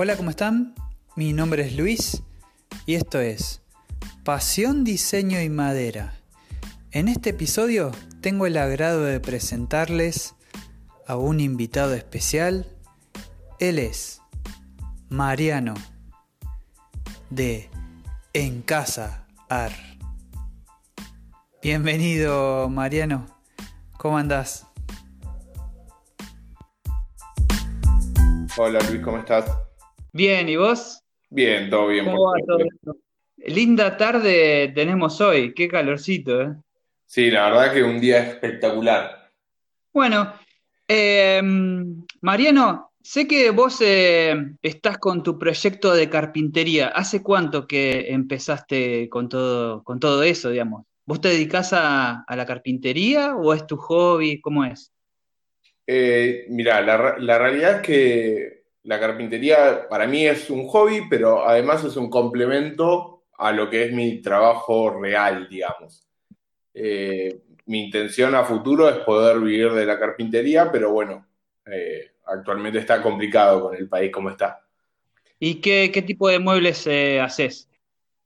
Hola, ¿cómo están? Mi nombre es Luis y esto es Pasión, Diseño y Madera. En este episodio tengo el agrado de presentarles a un invitado especial. Él es Mariano de En Casa Ar. Bienvenido, Mariano. ¿Cómo andás? Hola Luis, ¿cómo estás? Bien, ¿y vos? Bien, todo bien. ¿Cómo va todo esto? Linda tarde tenemos hoy, qué calorcito, ¿eh? Sí, la verdad que un día espectacular. Bueno, eh, Mariano, sé que vos eh, estás con tu proyecto de carpintería. ¿Hace cuánto que empezaste con todo, con todo eso, digamos? ¿Vos te dedicás a, a la carpintería o es tu hobby? ¿Cómo es? Eh, mira, la, la realidad es que la carpintería para mí es un hobby, pero además es un complemento a lo que es mi trabajo real, digamos. Eh, mi intención a futuro es poder vivir de la carpintería, pero bueno, eh, actualmente está complicado con el país como está. ¿Y qué, qué tipo de muebles eh, haces?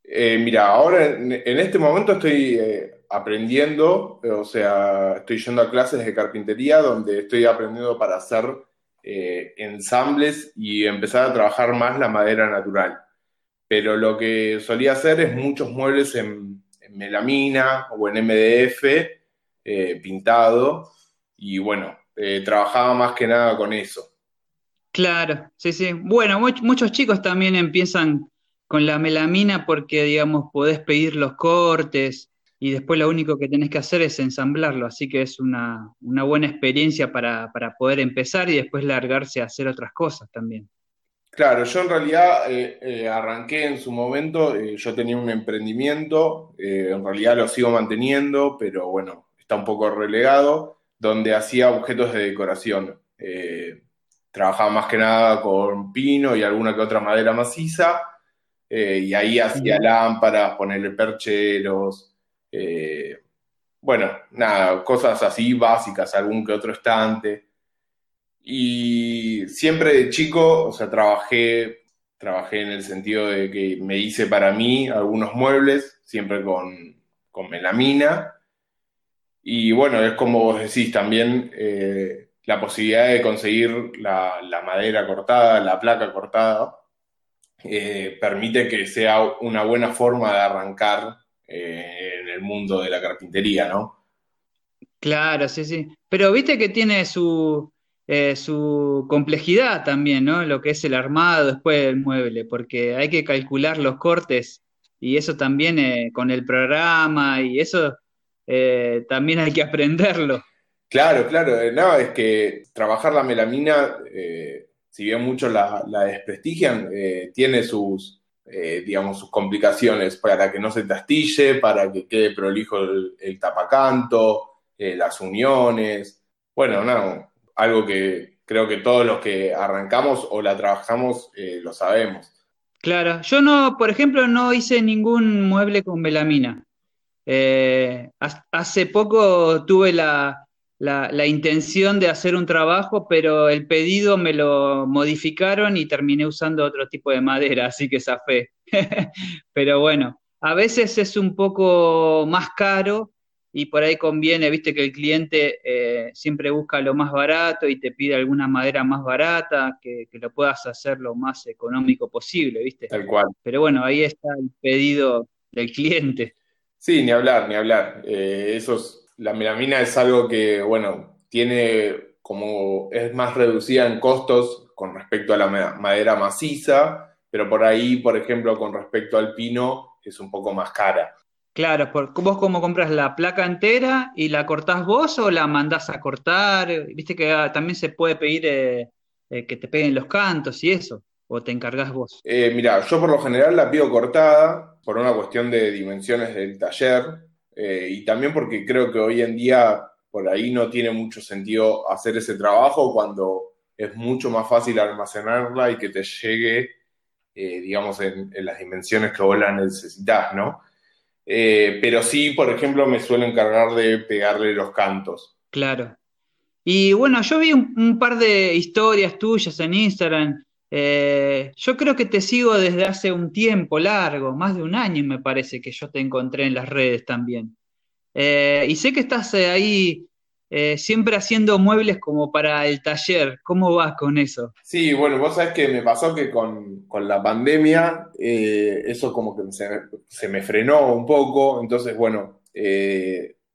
Mira, ahora en, en este momento estoy aprendiendo, o sea, estoy yendo a clases de carpintería donde estoy aprendiendo para hacer eh, ensambles y empezar a trabajar más la madera natural. Pero lo que solía hacer es muchos muebles en, melamina o en MDF eh, pintado y bueno, eh, trabajaba más que nada con eso. Claro, sí, sí. Bueno, much- muchos chicos también empiezan con la melamina porque, digamos, podés pedir los cortes y después lo único que tenés que hacer es ensamblarlo. Así que es una, una buena experiencia para, para poder empezar y después largarse a hacer otras cosas también. Claro, yo en realidad eh, eh, arranqué en su momento, eh, yo tenía un emprendimiento, en realidad lo sigo manteniendo, pero bueno, está un poco relegado, donde hacía objetos de decoración. Trabajaba más que nada con pino y alguna que otra madera maciza, y ahí hacía lámparas, ponerle percheros, eh, bueno, nada, cosas así básicas, algún que otro estante. Y siempre de chico, o sea, trabajé, trabajé en el sentido de que me hice para mí algunos muebles, siempre con, con melamina. Y bueno, es como vos decís, también eh, la posibilidad de conseguir la, madera cortada, la placa cortada, eh, permite que sea una buena forma de arrancar mundo de la carpintería, ¿no? Claro, sí, sí. Pero viste que tiene su, eh, su complejidad también, ¿no? Lo que es el armado después del mueble, porque hay que calcular los cortes y eso también eh, con el programa y eso eh, también hay que aprenderlo. Claro, claro, no, es que trabajar la melamina, si bien muchos la, la desprestigian, tiene sus, eh, digamos, sus complicaciones para que no se te astille, para que quede prolijo el, tapacanto, eh, las uniones. Bueno, no, algo que creo que todos los que arrancamos o la trabajamos eh, lo sabemos. Claro, yo no, por ejemplo, no hice ningún mueble con melamina. Eh, ha- hace poco tuve la, la- la intención de hacer un trabajo, pero el pedido me lo modificaron y terminé usando otro tipo de madera, así que zafé. Pero bueno, a veces es un poco más caro y por ahí conviene, viste que el cliente eh, siempre busca lo más barato y te pide alguna madera más barata, que, que lo puedas hacer lo más económico posible, viste. Tal cual. Pero bueno, ahí está el pedido del cliente. Sí, ni hablar, ni hablar. Eh, eso es- la melamina es algo que, bueno, tiene como, es más reducida en costos con respecto a la ma- madera maciza, pero por ahí, por ejemplo, con respecto al pino, es un poco más cara. Claro, ¿vos cómo compras la placa entera y la cortás vos o la mandás a cortar? Viste que ah, también se puede pedir eh, eh, que te peguen los cantos y eso, o te encargás vos. Eh, mira, yo por lo general la pido cortada por una cuestión de dimensiones del taller eh, y también porque creo que hoy en día por ahí no tiene mucho sentido hacer ese trabajo cuando es mucho más fácil almacenarla y que te llegue, eh, digamos, en, las dimensiones que vos la necesitas, ¿no? Eh, pero sí, por ejemplo, me suelo encargar de pegarle los cantos. Claro. Y bueno, yo vi un par de historias tuyas en Instagram Eh, yo creo que te sigo desde hace un tiempo largo, más de un año me parece que yo te encontré en las redes también. Eh, y sé que estás eh, ahí siempre haciendo muebles como para el taller. ¿Cómo vas con eso? Sí, bueno, vos sabés que me pasó que con, la pandemia eso como que se, se, me frenó un poco, entonces bueno,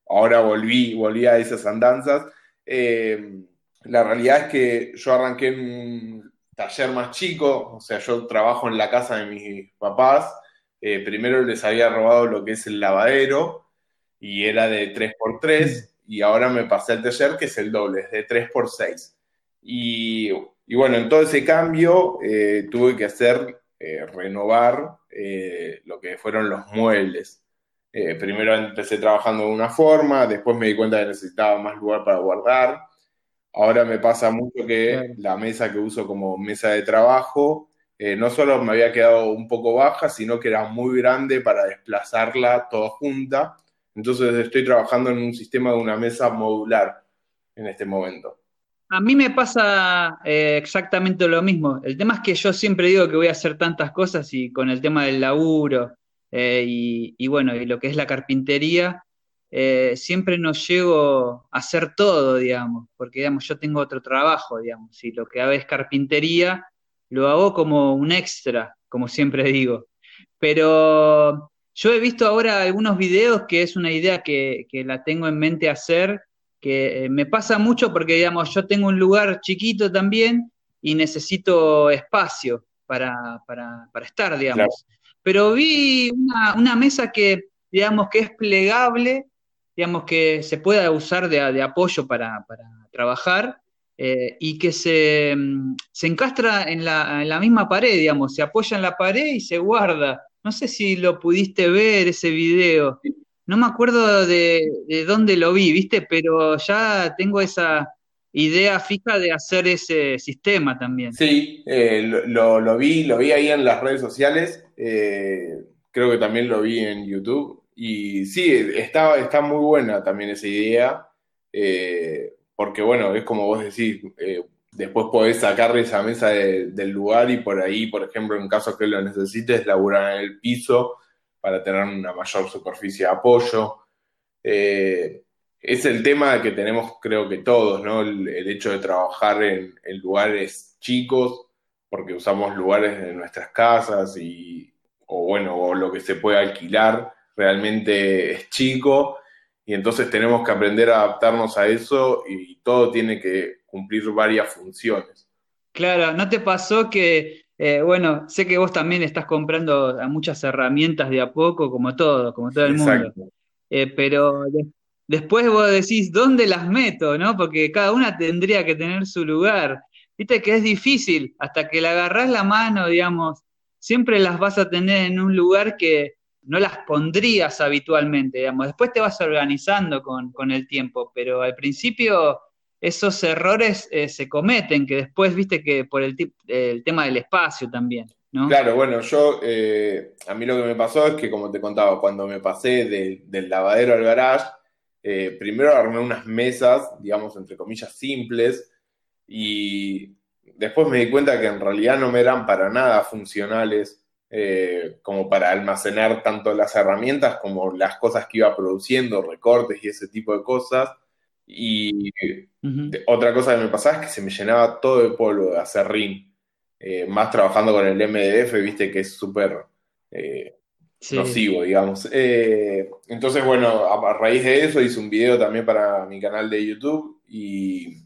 ahora volví, volví a esas andanzas. la realidad es que yo arranqué en taller más chico, o sea, yo trabajo en la casa de mis papás. Eh, primero les había robado lo que es el lavadero y era de 3x3 y ahora me pasé al taller que es el doble, es de 3x6. Y, y bueno, en todo ese cambio eh, tuve que hacer, eh, renovar lo que fueron los muebles. primero empecé trabajando de una forma, después me di cuenta que necesitaba más lugar para guardar Ahora me pasa mucho que la mesa que uso como mesa de trabajo eh, no solo me había quedado un poco baja, sino que era muy grande para desplazarla toda junta. Entonces estoy trabajando en un sistema de una mesa modular en este momento. A mí me pasa eh, exactamente lo mismo. El tema es que yo siempre digo que voy a hacer tantas cosas y con el tema del laburo eh, y, bueno, y lo que es la carpintería, eh, siempre no llego a hacer todo, digamos, porque digamos, yo tengo otro trabajo, digamos, y lo que hago es carpintería, lo hago como un extra, como siempre digo. Pero yo he visto ahora algunos videos que es una idea que, la tengo en mente hacer, que eh, me pasa mucho porque, digamos, yo tengo un lugar chiquito también y necesito espacio para, estar, digamos. Pero vi una, una mesa que, digamos, que es plegable digamos, que se pueda usar de, apoyo para, trabajar eh, y que se, mm, se encastra en la, misma pared, digamos, se apoya en la pared y se guarda. No sé si lo pudiste ver ese video. No me acuerdo de, dónde lo vi, ¿viste? Pero ya tengo esa idea fija de hacer ese sistema también. Sí, eh, lo, vi, lo vi ahí en las redes sociales. Eh, creo que también lo vi en YouTube. Y sí, está, está muy buena también esa idea, eh, porque bueno, es como vos decís, eh, después podés sacarle esa mesa del lugar y por ahí, por ejemplo, en caso que lo necesites, laburar en el piso para tener una mayor superficie de apoyo. Eh, es el tema que tenemos, creo que todos, ¿no? El, hecho de trabajar en, lugares chicos, porque usamos lugares de nuestras casas y, o bueno, o lo que se puede alquilar realmente es chico y entonces tenemos que aprender a adaptarnos a eso y todo tiene que cumplir varias funciones. Claro, ¿no te pasó que, eh, bueno, sé que vos también estás comprando muchas herramientas de a poco, como todo, como todo el mundo, eh, pero después vos decís, ¿dónde las meto? ¿no? Porque cada una tendría que tener su lugar. Viste que es difícil, hasta que le agarrás la mano, digamos, siempre las vas a tener en un lugar que, no las pondrías habitualmente, digamos. Después te vas organizando con, el tiempo, pero al principio esos errores eh, se cometen, que después viste que por el, el tema del espacio también. ¿no? Claro, bueno, yo, eh, a mí lo que me pasó es que, como te contaba, cuando me pasé del lavadero al garage, eh, primero armé unas mesas, digamos, entre comillas, simples, y después me di cuenta que en realidad no me eran para nada funcionales eh, como para almacenar tanto las herramientas como las cosas que iba produciendo, recortes y ese tipo de cosas. Y otra cosa que me pasaba es que se me llenaba todo de polvo de acerrín, eh, más trabajando con el MDF, viste que es súper eh, nocivo, digamos. entonces, bueno, a, raíz de eso hice un video también para mi canal de YouTube y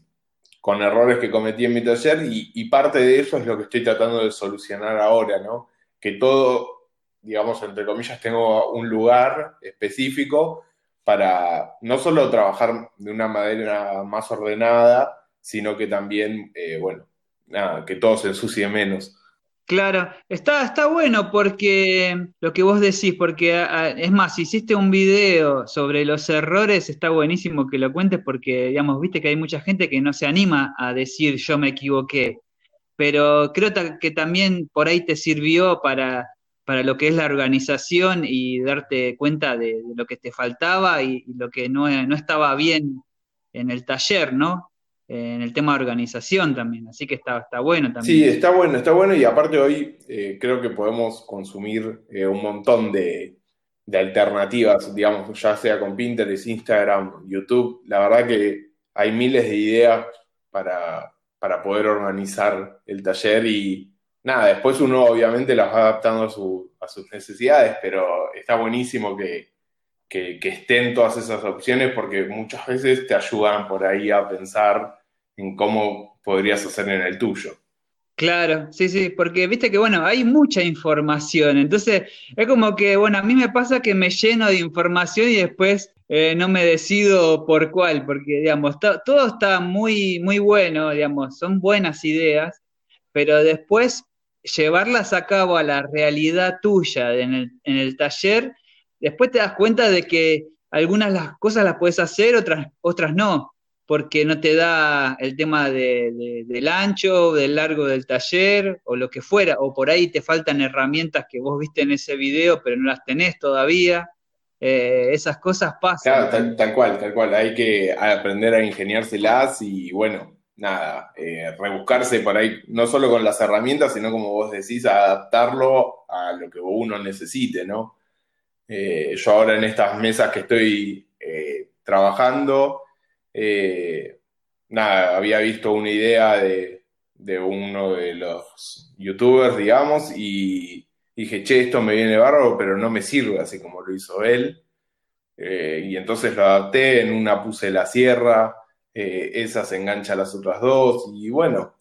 con errores que cometí en mi taller y parte de eso es lo que estoy tratando de solucionar ahora, ¿no? Que todo, digamos, entre comillas, tengo un lugar específico para no solo trabajar de una manera más ordenada, sino que también, eh, bueno, nada, que todo se ensucie menos. Claro, está, está bueno porque lo que vos decís, porque es más, si hiciste un video sobre los errores, está buenísimo que lo cuentes porque, digamos, viste que hay mucha gente que no se anima a decir yo me equivoqué pero creo que también por ahí te sirvió para, para lo que es la organización y darte cuenta de, lo que te faltaba y, lo que no, no, estaba bien en el taller, ¿no? en el tema de organización también, así que está, está bueno también. Sí, está bueno, está bueno y aparte hoy eh, creo que podemos consumir eh, un montón de, alternativas, digamos, ya sea con Pinterest, Instagram, YouTube, la verdad que hay miles de ideas para, poder organizar el taller y nada, después uno obviamente las va adaptando a, a sus necesidades, pero está buenísimo que, que, estén todas esas opciones porque muchas veces te ayudan por ahí a pensar en cómo podrías hacer en el tuyo. Claro, sí, sí, porque viste que, bueno, hay mucha información, entonces es como que, bueno, a mí me pasa que me lleno de información y después eh, no me decido por cuál, porque, digamos, todo está muy, muy bueno, digamos, son buenas ideas, pero después llevarlas a cabo a la realidad tuya en el, en el taller después te das cuenta de que algunas las cosas las puedes hacer, otras, otras no, porque no te da el tema del ancho, del largo del taller o lo que fuera, o por ahí te faltan herramientas que vos viste en ese video pero no las tenés todavía. Eh, esas cosas pasan. Claro, tal, cual, tal cual. Hay que aprender a ingeniárselas y bueno, nada, eh, rebuscarse por ahí, no solo con las herramientas, sino como vos decís, adaptarlo a lo que uno necesite, ¿no? Eh, yo ahora en estas mesas que estoy trabajando, eh, nada, había visto una idea de, uno de los youtubers, digamos, y dije, che, esto me viene bárbaro, pero no me sirve así como lo hizo él. y entonces lo adapté, en una puse la sierra, esa se engancha a las otras dos, y bueno,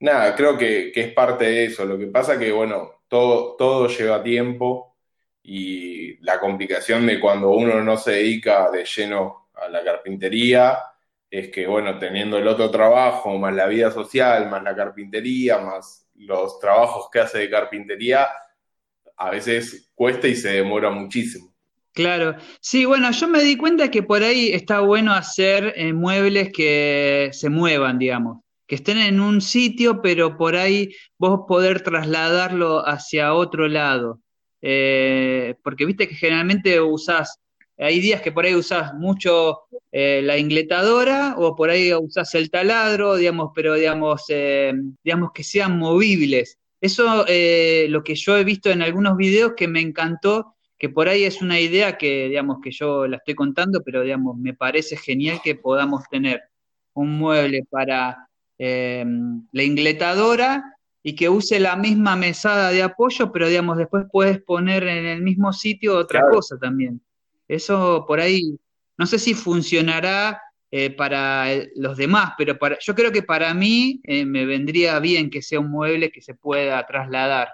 nada, creo que, que, es parte de eso. Lo que pasa que, bueno, todo, todo lleva tiempo y la complicación de cuando uno no se dedica de lleno a la carpintería es que, bueno, teniendo el otro trabajo, más la vida social, más la carpintería, más los trabajos que hace de carpintería, a veces cuesta y se demora muchísimo. Claro, sí, bueno, yo me di cuenta que por ahí está bueno hacer eh, muebles que se muevan, digamos, que estén en un sitio, pero por ahí vos poder trasladarlo hacia otro lado. Eh, porque viste que generalmente usás, hay días que por ahí usás mucho eh, la ingletadora o por ahí usás el taladro, digamos, pero digamos, eh, digamos que sean movibles. Eso lo que yo he visto en algunos videos que me encantó, que por ahí es una idea que, digamos, que yo la estoy contando, pero digamos, me parece genial que podamos tener un mueble para la ingletadora y que use la misma mesada de apoyo, pero digamos, después puedes poner en el mismo sitio otra cosa también. Eso por ahí, no sé si funcionará eh, para los demás, pero para, yo creo que para mí eh, me vendría bien que sea un mueble que se pueda trasladar.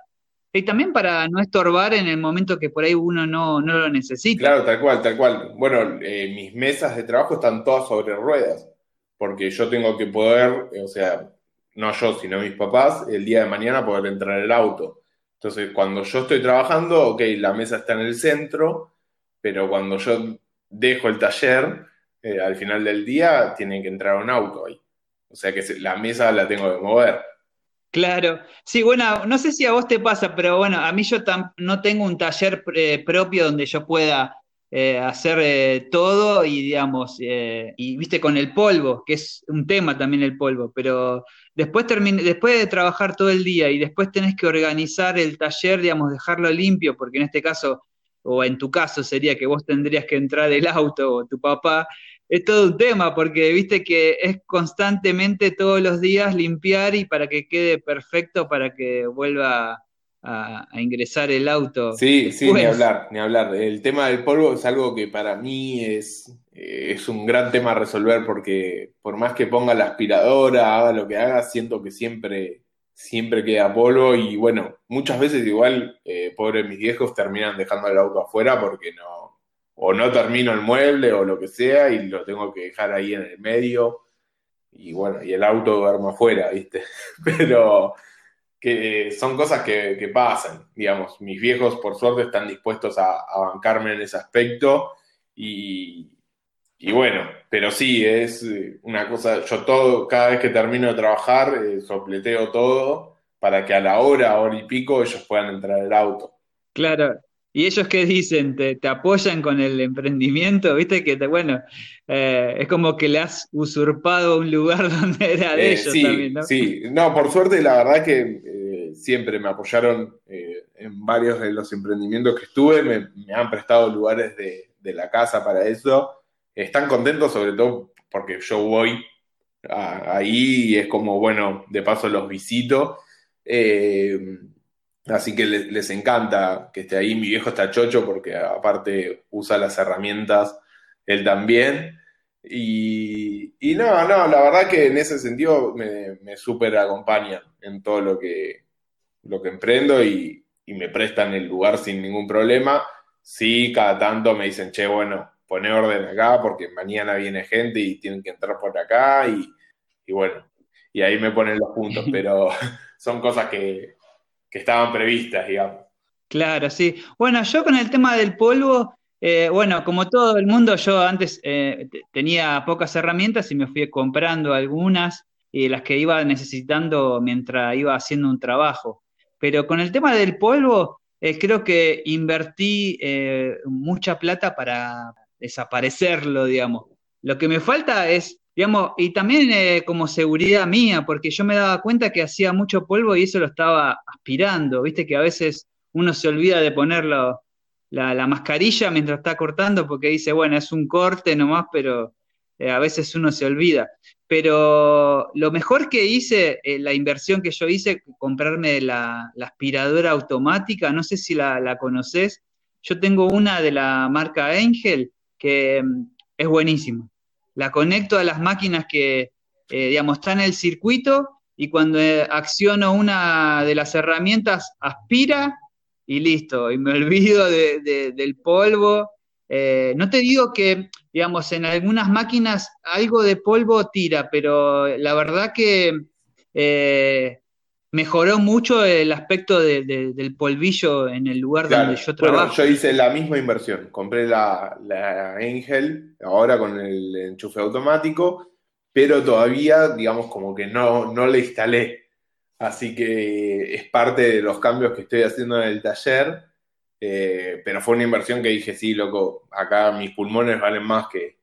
Y también para no estorbar en el momento que por ahí uno no, no lo necesita. Claro, tal cual, tal cual. Bueno, eh, mis mesas de trabajo están todas sobre ruedas, porque yo tengo que poder, o sea, no yo, sino mis papás, el día de mañana poder entrar el auto. Entonces, cuando yo estoy trabajando, ok, la mesa está en el centro, pero cuando yo dejo el taller, eh, al final del día tiene que entrar un auto ahí. O sea que la mesa la tengo que mover. Claro, sí, bueno, no sé si a vos te pasa, pero bueno, a mí yo no tengo un taller eh, propio donde yo pueda eh, hacer todo y digamos, y viste con el polvo, que es un tema también el polvo, pero después, después de trabajar todo el día y después tenés que organizar el taller, digamos, dejarlo limpio, porque en este caso, o en tu caso sería que vos tendrías que entrar el auto o tu papá, es todo un tema, porque viste que es constantemente todos los días limpiar y para que quede perfecto, para que vuelva a, ingresar el auto. Sí, sí, ni hablar, ni hablar. El tema del polvo es algo que para mí es, eh, es un gran tema a resolver porque por más que ponga la aspiradora, haga lo que haga, siento que siempre, siempre queda polvo y bueno, muchas veces igual, eh, pobres mis viejos terminan dejando el auto afuera porque no, o no termino el mueble o lo que sea y lo tengo que dejar ahí en el medio y bueno, y el auto duerme afuera, ¿viste? Pero que son cosas que, pasan, digamos. Mis viejos, por suerte, están dispuestos a, bancarme en ese aspecto y, bueno, pero sí, es una cosa, yo todo, cada vez que termino de trabajar, eh, sopleteo todo para que a la hora, hora y pico, ellos puedan entrar al auto. Claro, ¿Y ellos qué dicen? ¿Te, apoyan con el emprendimiento? ¿Viste que, bueno, eh, es como que le has usurpado un lugar donde era de eh, ellos sí, también, ¿no? Sí, no, por suerte la verdad que eh, siempre me apoyaron en varios de los emprendimientos que estuve, me, han prestado lugares de, la casa para eso. Están contentos sobre todo porque yo voy ahí y es como, bueno, de paso los visito. Así que les, encanta que esté ahí. Mi viejo está chocho porque aparte usa las herramientas, él también. Y, no, no, la verdad que en ese sentido me, me súper acompañan en todo lo que, lo que emprendo y, me prestan el lugar sin ningún problema. Sí, cada tanto me dicen, che, bueno, pone orden acá porque mañana viene gente y tienen que entrar por acá y, y bueno, y ahí me ponen los puntos, pero son cosas que, que estaban previstas, digamos. Claro, sí. Bueno, yo con el tema del polvo, eh, bueno, como todo el mundo, yo antes eh, tenía pocas herramientas y me fui comprando algunas y las que iba necesitando mientras iba haciendo un trabajo. Pero con el tema del polvo, eh, creo que invertí mucha plata para desaparecerlo, digamos. Lo que me falta es Digamos, y también eh, como seguridad mía, porque yo me daba cuenta que hacía mucho polvo y eso lo estaba aspirando, viste que a veces uno se olvida de ponerlo la, mascarilla mientras está cortando porque dice, bueno, es un corte nomás, pero eh, a veces uno se olvida. Pero lo mejor que hice, eh, la inversión que yo hice, comprarme la, aspiradora automática, no sé si la, la conoces, yo tengo una de la marca Angel que mm, es buenísima la conecto a las máquinas que, eh, digamos, están en el circuito y cuando eh, acciono una de las herramientas, aspira y listo, y me olvido del polvo. Eh, no te digo que, digamos, en algunas máquinas algo de polvo tira, pero la verdad que mejoró mucho el aspecto del polvillo en el lugar donde yo trabajo. yo hice la misma inversión, compré la, la Angel ahora con el enchufe automático, pero todavía, digamos, como que no, no le instalé. Así que es parte de los cambios que estoy haciendo en el taller, eh, pero fue una inversión que dije, sí, loco, acá mis pulmones valen más que,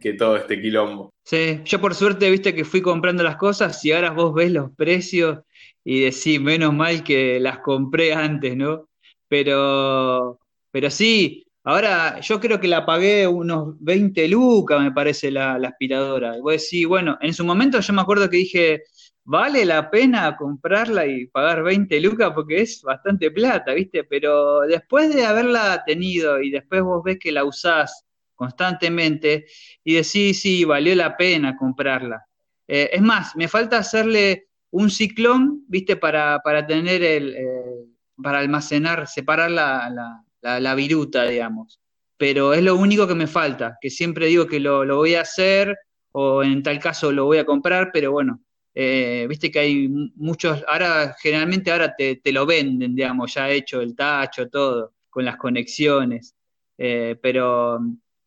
que todo este quilombo. Sí, yo por suerte viste que fui comprando las cosas y ahora vos ves los precios y decís, menos mal que las compré antes, ¿no? Pero, pero sí, ahora yo creo que la pagué unos 20 lucas, me parece, la, aspiradora. Y vos decís, bueno, en su momento yo me acuerdo que dije, vale la pena comprarla y pagar 20 lucas porque es bastante plata, ¿viste? Pero después de haberla tenido y después vos ves que la usás constantemente y decís, sí, valió la pena comprarla. Eh, es más, me falta hacerle un ciclón, viste, para, para tener el, eh, para almacenar, separar la, la, viruta, digamos. Pero es lo único que me falta, que siempre digo que lo, voy a hacer o en tal caso lo voy a comprar, pero bueno, eh, viste que hay muchos, ahora generalmente ahora te, te, lo venden, digamos, ya hecho el tacho, todo, con las conexiones, pero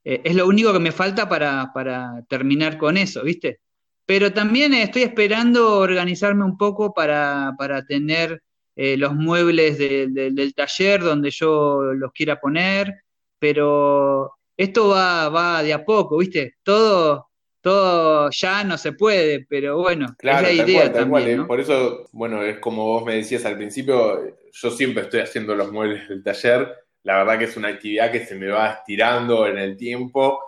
eh, es lo único que me falta para, terminar con eso, ¿viste? Pero también estoy esperando organizarme un poco para, tener eh, los muebles del taller donde yo los quiera poner, pero esto va, va de a poco, ¿viste? Todo, todo ya no se puede, pero bueno, claro, es la idea también. Por eso, bueno, es como vos me decías al principio, yo siempre estoy haciendo los muebles del taller la verdad que es una actividad que se me va estirando en el tiempo.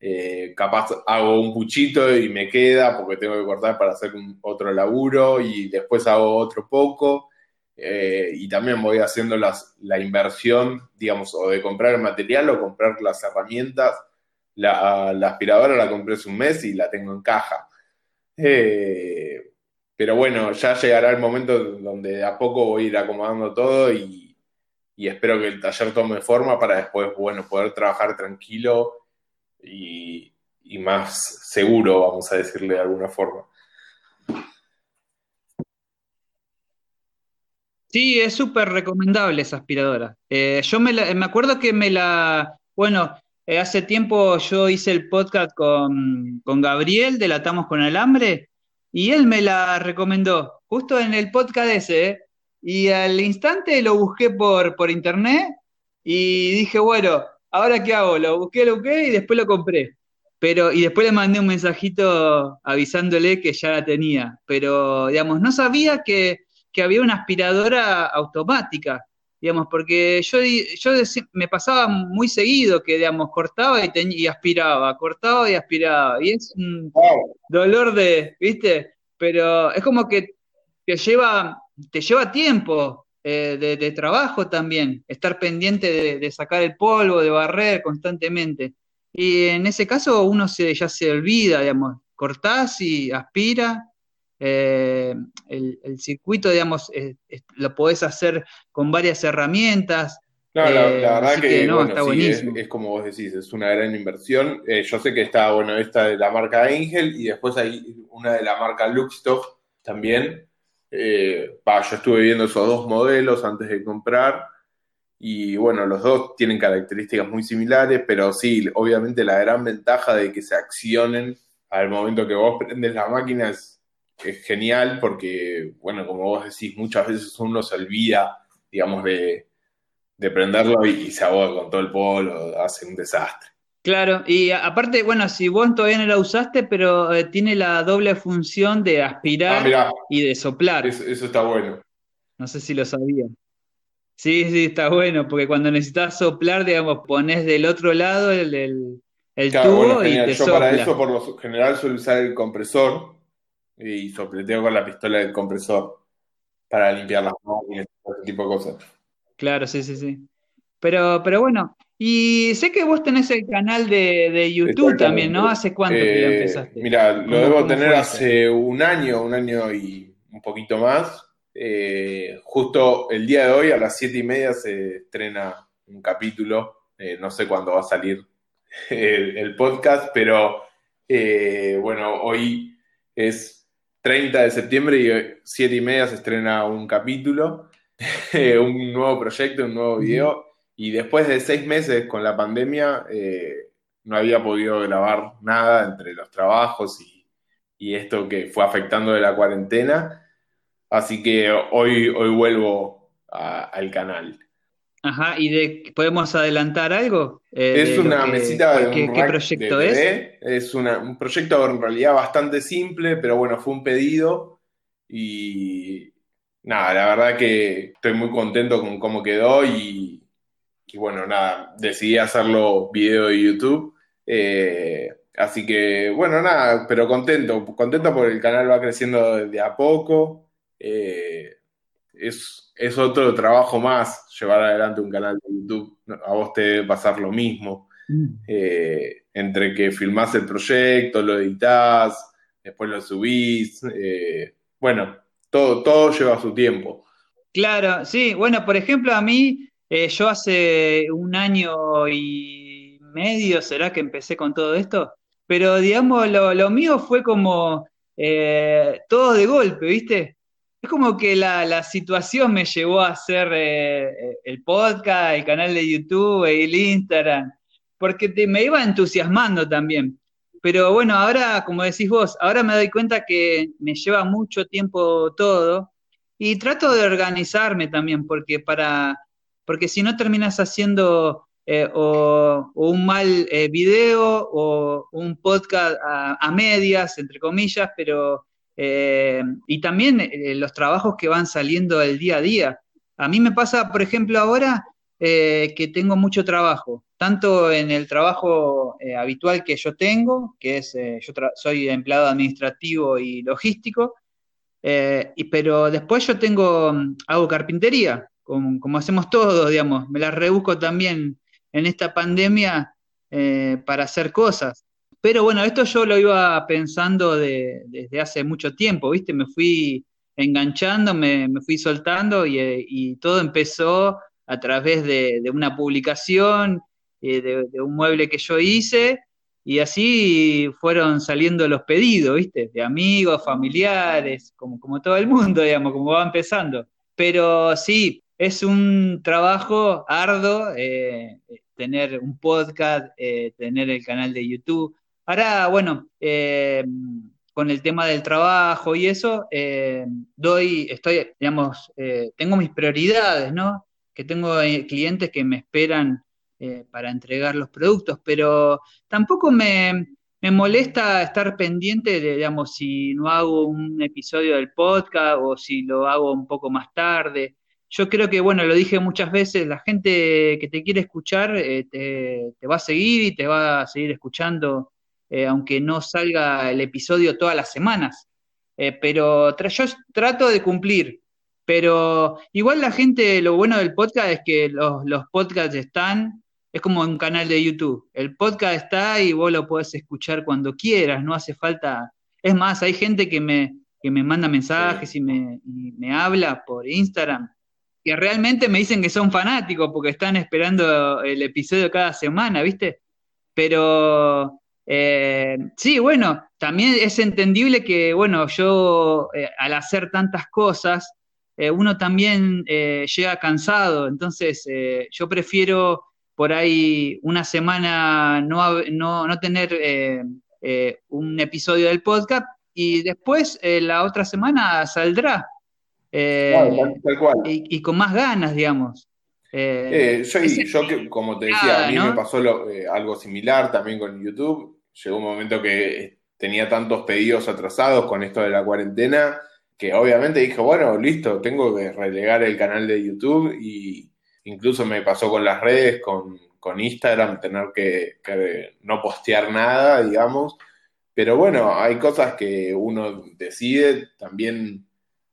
Eh, capaz hago un puchito y me queda porque tengo que cortar para hacer otro laburo y después hago otro poco. Eh, y también voy haciendo la inversión, digamos, o de comprar el material o comprar las herramientas. La, aspiradora la compré hace un mes y la tengo en caja. Eh, pero bueno, ya llegará el momento donde de a poco voy a ir acomodando todo y, y espero que el taller tome forma para después, bueno, poder trabajar tranquilo y, más seguro, vamos a decirle de alguna forma. Sí, es súper recomendable esa aspiradora. Eh, yo me, me, acuerdo que me la, bueno, eh, hace tiempo yo hice el podcast con, con Gabriel de Latamos con el Hambre y él me la recomendó, justo en el podcast ese, ¿eh? Y al instante lo busqué por, por internet Y dije, bueno, ¿ahora qué hago? Lo busqué, lo busqué y después lo compré. Pero, y después le mandé un mensajito avisándole que ya la tenía. Pero, digamos, no sabía que, que había una aspiradora automática digamos, porque yo, yo me pasaba muy seguido que, digamos, cortaba y, y aspiraba, cortaba y aspiraba, y es un dolor de, ¿viste? Pero es como que te lleva, te lleva tiempo eh, de, trabajo también, estar pendiente de, de, sacar el polvo, de barrer constantemente. Y en ese caso uno se, ya se olvida, digamos, cortás y aspira eh, el, circuito, digamos, lo podés hacer con varias herramientas. la, eh, verdad que, no, está buenísimo. Es, como vos decís, es una gran inversión. Eh, yo sé que está, bueno, esta de la marca Angel y después hay una de la marca Luxstock también. Yo estuve viendo esos dos modelos antes de comprar y bueno, los dos tienen características muy similares, pero sí, obviamente la gran ventaja de que se accionen al momento que vos prendes la máquina es es genial porque, bueno, como vos decís, muchas veces uno se olvida, digamos, de, prenderlo y, se ahoga con todo el polo, hace un desastre. Claro, y aparte, bueno, si vos todavía no la usaste, pero eh, tiene la doble función de aspirar ah, y de soplar. Eso, está bueno. No sé si lo sabía. Sí, sí, está bueno, porque cuando necesitas soplar, digamos, pones del otro lado el, el, tubo y te Yo para eso, por lo general, suelo usar el compresor, y sopleteo con la pistola del compresor para limpiar las máquinas y ese tipo de cosas. Claro, sí, sí, sí. Pero, pero bueno, y sé que vos tenés el canal de, YouTube también, ¿no? ¿Hace cuánto que lo eh, empezaste? Mira, lo debo tener hace un año, un año y un poquito más. Eh, justo el día de hoy a las siete y media se estrena un capítulo. Eh, no sé cuándo va a salir el podcast, pero bueno, hoy es 30 de septiembre y 7 y media se estrena un capítulo, un nuevo proyecto, un nuevo video. Y después de seis meses con la pandemia, eh, no había podido grabar nada entre los trabajos y, esto que fue afectando de la cuarentena. Así que hoy, hoy vuelvo al canal. Ajá, ¿y de, podemos adelantar algo? Eh, es una mesita de ¿qué, proyecto es? Es un proyecto en realidad bastante simple, pero bueno, fue un pedido y nada, la verdad que estoy muy contento con cómo quedó y, bueno, nada, decidí hacerlo video de YouTube. Eh, así que bueno, nada, pero contento, contento porque el canal va creciendo de a poco. Eh, es, es otro trabajo más llevar adelante un canal de YouTube. A vos te debe pasar lo mismo. Mm. Eh, entre que filmás el proyecto, lo editas después lo subís. Bueno, todo, todo lleva su tiempo. Claro, sí. Bueno, por ejemplo, a mí, eh, yo hace un año y medio, ¿será que empecé con todo esto? Pero digamos, lo, lo mío fue como todo de golpe, ¿viste? es como que la, situación me llevó a hacer eh, el podcast, el canal de YouTube, el Instagram, porque me iba entusiasmando también. Pero bueno, ahora, como decís vos, ahora me doy cuenta que me lleva mucho tiempo todo y trato de organizarme también, porque para, porque si no terminas haciendo eh, un mal eh, video o un podcast a medias, entre comillas, pero eh, y también los trabajos que van saliendo del día a día. A mí me pasa, por ejemplo, ahora que tengo mucho trabajo, tanto en el trabajo habitual que yo tengo, que es, yo soy empleado administrativo y logístico, pero después yo tengo, mm, hago carpintería, como, hacemos todos, digamos, me las rebusco también en esta pandemia para hacer cosas. Pero bueno, esto yo lo iba pensando desde hace mucho tiempo, ¿viste? Me fui enganchando, me, fui soltando y, todo empezó a través de, una publicación, eh, de, un mueble que yo hice, y así fueron saliendo los pedidos, ¿viste? De amigos, familiares, como, como todo el mundo, digamos, como va empezando. Pero sí, es un trabajo arduo eh, tener un podcast, eh, tener el canal de YouTube, Ahora, bueno, eh, con el tema del trabajo y eso, eh, doy, estoy, digamos, eh, tengo mis prioridades, ¿no? que tengo eh, clientes que me esperan eh, para entregar los productos, pero tampoco me, molesta estar pendiente de, digamos, si no hago un episodio del podcast o si lo hago un poco más tarde. Yo creo que, bueno, lo dije muchas veces, la gente que te quiere escuchar te, te, va a seguir y te va a seguir escuchando, aunque no salga el episodio todas las semanas. pero yo trato de cumplir pero igual la gente, lo bueno del podcast es que los, podcasts están, es como un canal de YouTube. El podcast está y vos lo podés escuchar cuando quieras, no hace falta. Es más, hay gente que me, que me manda mensajes y, me, me habla por Instagram, que realmente me dicen que son fanáticos porque están esperando el episodio cada semana, ¿viste? Pero eh, sí, bueno, también es entendible que, bueno, yo eh, al hacer tantas cosas, eh, uno también eh, llega cansado, entonces yo prefiero por ahí una semana no, no, tener un episodio del podcast y después la otra semana saldrá. Tal cual. Y, con más ganas, digamos. yo, yo como te decía, a mí me pasó algo similar también con YouTube. Llegó un momento que tenía tantos pedidos atrasados con esto de la cuarentena que obviamente dije, bueno, listo, tengo que relegar el canal de YouTube y incluso me pasó con las redes, con, Instagram, tener que, no postear nada, digamos. Pero bueno, hay cosas que uno decide, también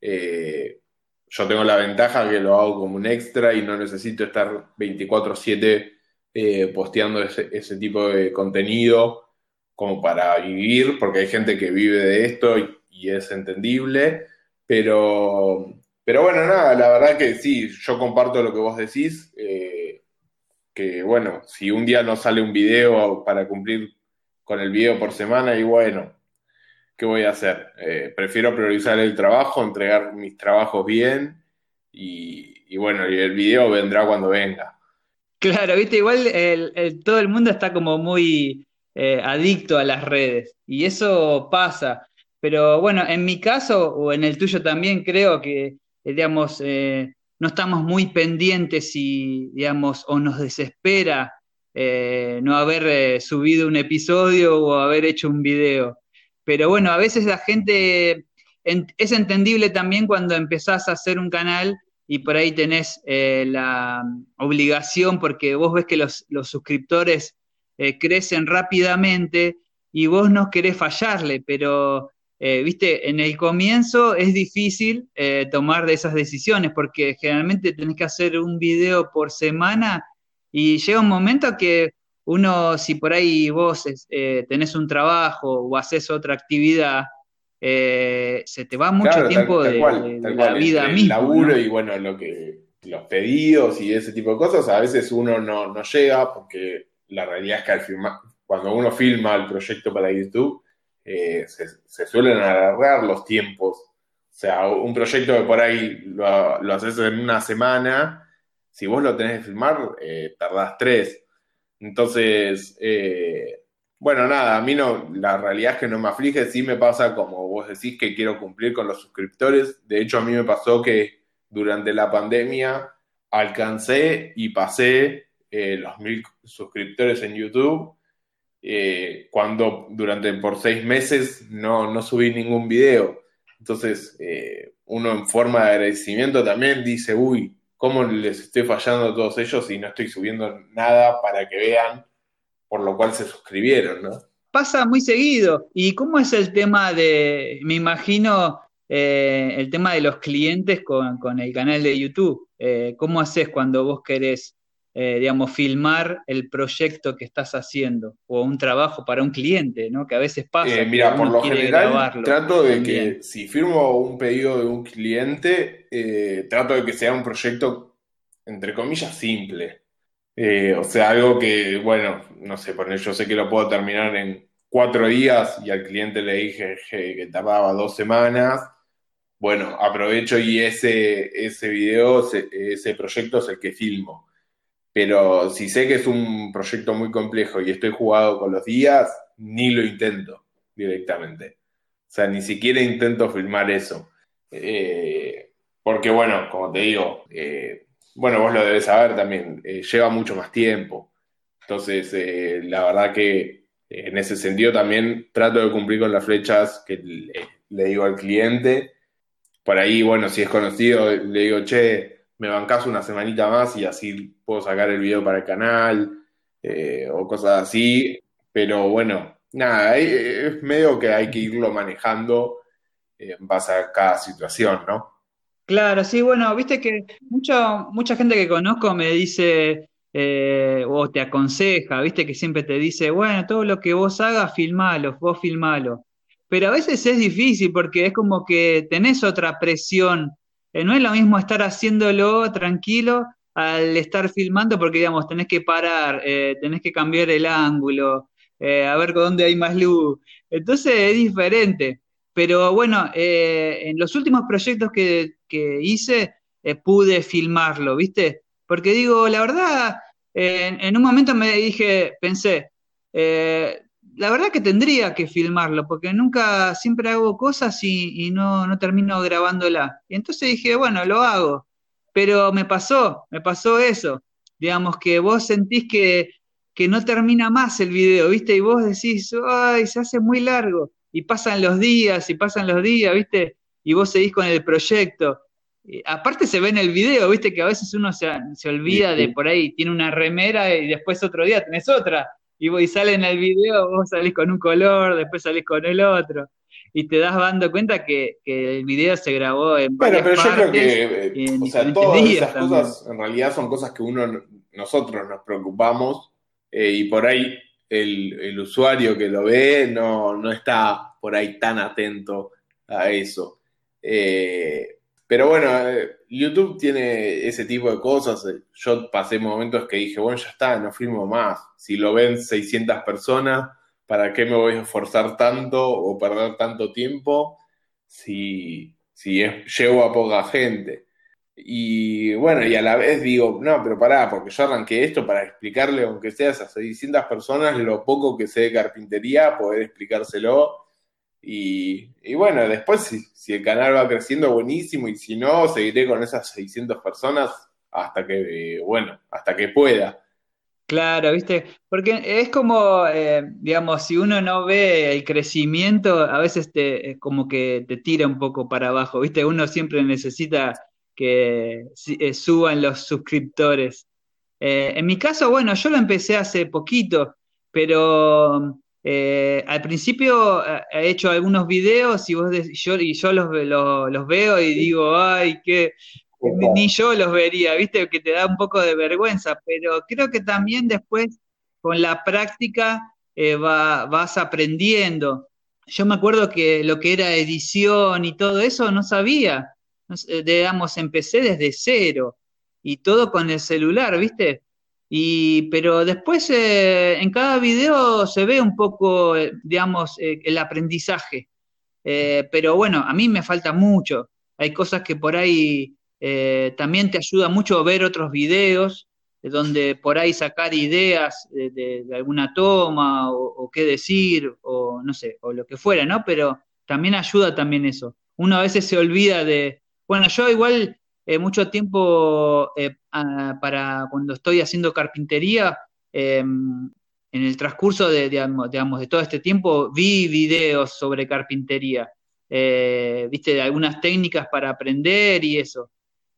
eh, yo tengo la ventaja que lo hago como un extra y no necesito estar 24/7 eh, posteando ese, tipo de contenido como para vivir, porque hay gente que vive de esto y es entendible. Pero, pero bueno, nada, la verdad que sí, yo comparto lo que vos decís, eh, que bueno, si un día no sale un video para cumplir con el video por semana, y bueno, ¿qué voy a hacer? Eh, prefiero priorizar el trabajo, entregar mis trabajos bien y, bueno, y el video vendrá cuando venga. Claro, viste, igual todo el mundo está como muy eh, adicto a las redes y eso pasa. Pero bueno, en mi caso o en el tuyo también creo que, eh, digamos, no estamos muy pendientes y, digamos, o nos desespera no haber subido un episodio o haber hecho un video. Pero bueno, a veces la gente, es entendible también cuando empezás a hacer un canal y por ahí tenés la obligación porque vos ves que los, suscriptores crecen rápidamente y vos no querés fallarle, pero eh, viste, en el comienzo es difícil eh, tomar de esas decisiones porque generalmente tenés que hacer un video por semana y llega un momento que uno, si por ahí vos eh, tenés un trabajo o haces otra actividad, se te va mucho tiempo de, la vida el, misma. laburo y bueno, lo que, los pedidos y ese tipo de cosas, a veces uno no, llega porque la realidad es que al cuando uno filma el proyecto para YouTube, eh, se, suelen alargar los tiempos. O sea, un proyecto que por ahí lo, haces en una semana, si vos lo tenés que filmar, eh, tardás tres. Entonces, eh, bueno, nada, a mí no, la realidad es que no me aflige, sí me pasa como vos decís que quiero cumplir con los suscriptores. De hecho, a mí me pasó que durante la pandemia alcancé y pasé los mil suscriptores en YouTube eh, cuando durante por seis meses no, subí ningún video. Entonces, eh, uno en forma de agradecimiento también dice, uy, ¿cómo les estoy fallando a todos ellos y no estoy subiendo nada para que vean por lo cual se suscribieron, ¿no? Pasa muy seguido. ¿Y cómo es el tema de, me imagino, eh, el tema de los clientes con, con, el canal de YouTube? ¿Cómo haces cuando vos querés eh, digamos, filmar el proyecto que estás haciendo o un trabajo para un cliente, ¿no? Que a veces pasa. Eh, mira, por lo general trato de que si firmo un pedido de un cliente, eh, trato de que sea un proyecto, entre comillas, simple. o sea, algo que, bueno, no sé, por yo sé que lo puedo terminar en cuatro días y al cliente le dije que tardaba dos semanas. Bueno, aprovecho y ese, ese video, ese proyecto es el que filmo pero si sé que es un proyecto muy complejo y estoy jugado con los días, ni lo intento directamente. O sea, ni siquiera intento filmar eso. Eh, porque bueno, como te digo, eh, bueno, vos lo debes saber también, eh, lleva mucho más tiempo. Entonces, la verdad que en ese sentido también trato de cumplir con las flechas que le, digo al cliente. Por ahí, bueno, si es conocido, le digo, che, me bancas una semanita más y así puedo sacar el video para el canal o cosas así. Pero bueno, nada, es medio que hay que irlo manejando en base a cada situación, ¿no? Claro, sí, bueno, viste que mucha mucha gente que conozco me dice eh, o te aconseja, viste que siempre te dice, bueno, todo lo que vos hagas, filmalo, vos filmalo. Pero a veces es difícil porque es como que tenés otra presión. Eh, no es lo mismo estar haciéndolo tranquilo al estar filmando porque, digamos, tenés que parar, eh, tenés que cambiar el ángulo, a ver dónde hay más luz. Entonces es diferente. Pero bueno, eh, en los últimos proyectos que, hice eh, pude filmarlo, ¿viste? Porque digo, la verdad, en, un momento me dije, pensé, eh, la verdad que tendría que filmarlo, porque nunca, siempre hago cosas y, no, no termino grabándola. Y entonces dije, bueno, lo hago. Pero me pasó, me pasó eso. Digamos que vos sentís que, que no termina más el video, ¿viste? Y vos decís, ay, se hace muy largo y pasan los días y pasan los días, ¿viste? Y vos seguís con el proyecto. aparte se ve en el video, ¿viste? Que a veces uno se, olvida de por ahí, tiene una remera y después otro día tenés otra. Y, vos, y sale en el video, vos salís con un color, después salís con el otro. Y te das dando cuenta que, el video se grabó en bueno, pero yo creo que, o sea, todas esas cosas en realidad son cosas que uno, nosotros nos preocupamos eh, y por ahí el, usuario que lo ve no, no, está por ahí tan atento a eso. Eh, pero bueno, eh, YouTube tiene ese tipo de cosas. Yo pasé momentos que dije, bueno, ya está, no filmo más. Si lo ven 600 personas, ¿para qué me voy a esforzar tanto o perder tanto tiempo si, si llevo a poca gente? Y bueno, y a la vez digo, no, pero pará, porque yo arranqué esto para explicarle, aunque sea a esas 600 personas, lo poco que sé de carpintería, poder explicárselo. Y, bueno, después si, si, el canal va creciendo, buenísimo, y si no, seguiré con esas 600 personas hasta que, bueno, hasta que pueda. Claro, viste, porque es como, eh, digamos, si uno no ve el crecimiento, a veces te, es como que te tira un poco para abajo, viste, uno siempre necesita que eh, suban los suscriptores. Eh, en mi caso, bueno, yo lo empecé hace poquito, pero eh, al principio he hecho algunos videos y, vos yo, y yo los, los, veo y digo, ay, que ni yo los vería, viste, que te da un poco de vergüenza, pero creo que también después con la práctica vas aprendiendo. Yo me acuerdo que lo que era edición y todo eso no sabía. Eh, digamos, empecé desde cero y todo con el celular, ¿viste? Y, pero después eh, en cada video se ve un poco, eh, digamos, el aprendizaje. pero bueno, a mí me falta mucho. Hay cosas que por ahí también te ayuda mucho ver otros videos, donde por ahí sacar ideas de, alguna toma o, o, qué decir, o no sé, o lo que fuera, ¿no? Pero también ayuda también eso. Uno a veces se olvida de, bueno, yo igual eh, mucho tiempo eh, para cuando estoy haciendo carpintería, em, en el transcurso de, digamos, de todo este tiempo vi videos sobre carpintería, eh, viste, de algunas técnicas para aprender y eso.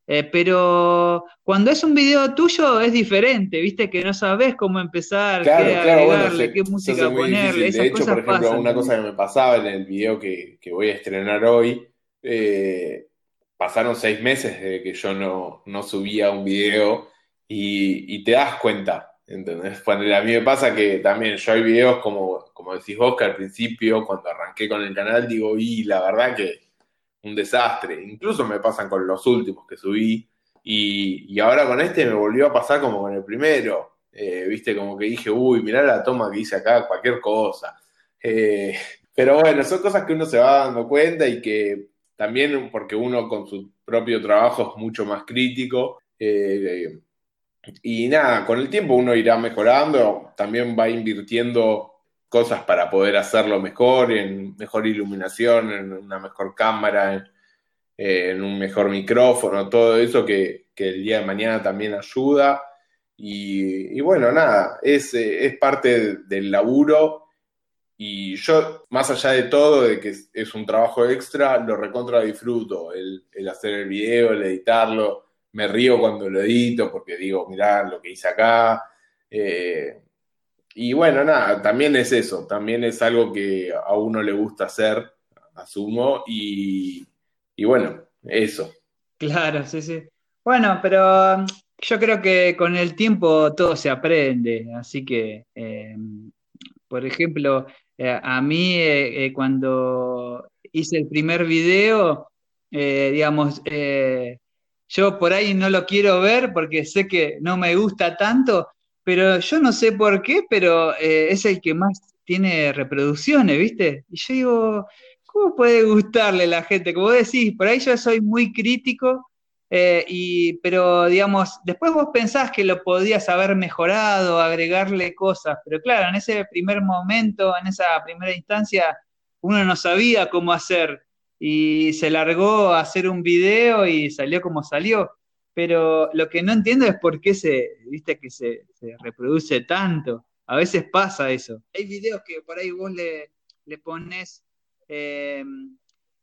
pero cuando es un video tuyo es diferente, viste que no sabes cómo empezar, qué agregarle, qué música ponerle. de hecho, por ejemplo, una cosa que me pasaba en el video que, que voy a estrenar hoy, eh, pasaron seis meses desde que yo no, subía un video y, te das cuenta. ¿entendés? a mí me pasa que también yo hay videos como, como decís vos, que al principio, cuando arranqué con el canal, digo, y la verdad que un desastre. Incluso me pasan con los últimos que subí. Y, ahora con este me volvió a pasar como con el primero. Eh, viste, como que dije, uy, mirá la toma que hice acá, cualquier cosa. Eh, pero bueno, son cosas que uno se va dando cuenta y que también porque uno con su propio trabajo es mucho más crítico. Eh, y nada, con el tiempo uno irá mejorando, también va invirtiendo cosas para poder hacerlo mejor, en mejor iluminación, en una mejor cámara, en un mejor micrófono, todo eso que, el día de mañana también ayuda. Y, bueno, nada, es, eh, es parte del laburo y yo, más allá de todo, de que es, un trabajo extra, lo recontra disfruto, el, hacer el video, el editarlo, me río cuando lo edito porque digo, mirá lo que hice acá. Eh, y bueno, nada, también es eso, también es algo que a uno le gusta hacer, asumo, y, y bueno, eso. Claro, sí, sí. Bueno, pero um, yo creo que con el tiempo todo se aprende, así que, eh, por ejemplo, eh, a mí eh, cuando hice el primer video, digamos, yo por ahí no lo quiero ver porque sé que no me gusta tanto, pero yo no sé por qué, pero es el que más tiene reproducciones, ¿viste? Y yo digo, ¿cómo puede gustarle a la gente? Como decís, por ahí yo soy muy crítico, eh, y, pero digamos, después vos pensás que lo podías haber mejorado, agregarle cosas, pero claro, en ese primer momento, en esa primera instancia, uno no sabía cómo hacer y se largó a hacer un video y salió como salió. Pero lo que no entiendo es por qué se, viste, que se, reproduce tanto. A veces pasa eso. Hay videos que por ahí vos le, pones eh,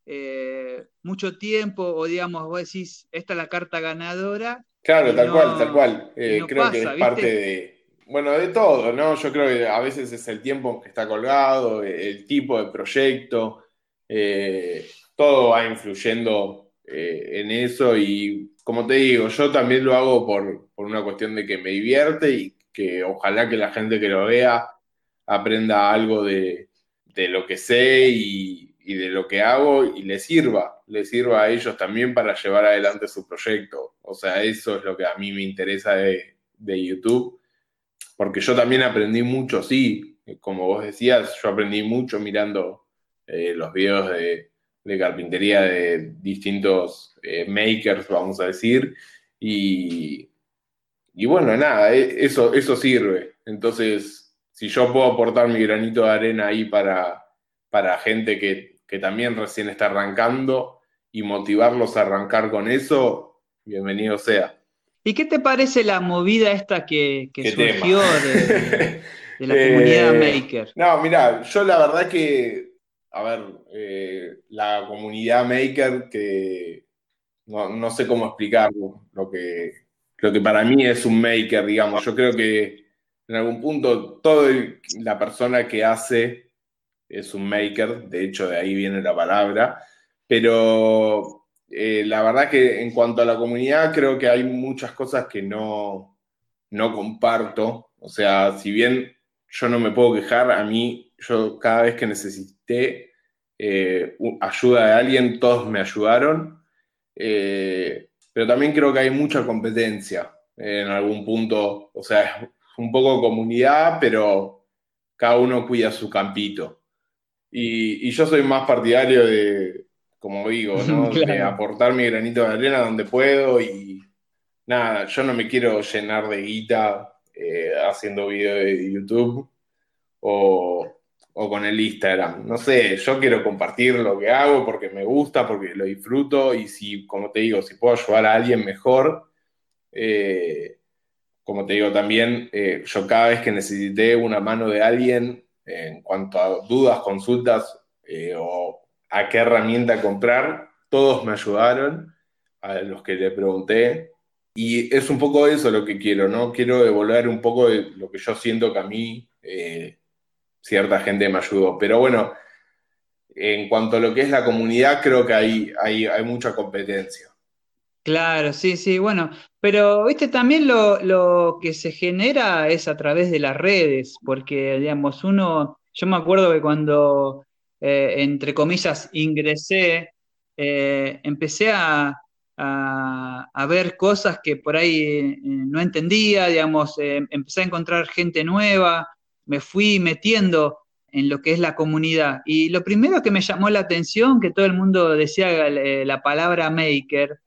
eh, mucho tiempo, o digamos, vos decís, esta es la carta ganadora. Claro, tal cual, tal cual. Eh, creo que es parte de, bueno, de todo, ¿no? Yo creo que a veces es el tiempo que está colgado, el tipo de proyecto, todo va influyendo en eso y como te digo, yo también lo hago por, por una cuestión de que me divierte y que ojalá que la gente que lo vea aprenda algo de, de lo que sé y, de lo que hago y le sirva, le sirva a ellos también para llevar adelante su proyecto. O sea, eso es lo que a mí me interesa de, YouTube, porque yo también aprendí mucho, sí, como vos decías, yo aprendí mucho mirando eh, los videos de, carpintería de distintos eh, makers, vamos a decir, y, y bueno, nada, e, eso, eso sirve. Entonces, si yo puedo aportar mi granito de arena ahí para, para gente que, también recién está arrancando y motivarlos a arrancar con eso, bienvenido sea. ¿Y qué te parece la movida esta que, surgió de, la comunidad eh, maker? No, mira, yo la verdad que, a ver, eh, la comunidad maker que no, sé cómo explicarlo, lo que, lo que para mí es un maker, digamos, yo creo que en algún punto, toda la persona que hace es un maker, de hecho de ahí viene la palabra, pero eh, la verdad que en cuanto a la comunidad creo que hay muchas cosas que no, no comparto, o sea, si bien yo no me puedo quejar, a mí yo cada vez que necesité eh, ayuda de alguien, todos me ayudaron, eh, pero también creo que hay mucha competencia en algún punto, o sea, un poco comunidad, pero cada uno cuida su campito. Y, yo soy más partidario de, como digo, de aportar mi granito de arena donde puedo y nada, yo no me quiero llenar de guita eh, haciendo video de YouTube o, o, con el Instagram. No sé, yo quiero compartir lo que hago porque me gusta, porque lo disfruto y si, como te digo, si puedo ayudar a alguien mejor, eh, como te digo también, eh, yo cada vez que necesité una mano de alguien en cuanto a dudas, consultas eh, o a qué herramienta comprar, todos me ayudaron, a los que le pregunté. Y es un poco eso lo que quiero, ¿no? Quiero devolver un poco de lo que yo siento que a mí eh, cierta gente me ayudó. Pero bueno, en cuanto a lo que es la comunidad, creo que hay, hay, hay mucha competencia. Claro, sí, sí, bueno, pero viste, también lo, que se genera es a través de las redes, porque, digamos, uno, yo me acuerdo que cuando, eh, entre comillas, ingresé, eh, empecé a, ver cosas que por ahí eh, no entendía, digamos, empecé a encontrar gente nueva, me fui metiendo en lo que es la comunidad. Y lo primero que me llamó la atención, que todo el mundo decía la palabra maker,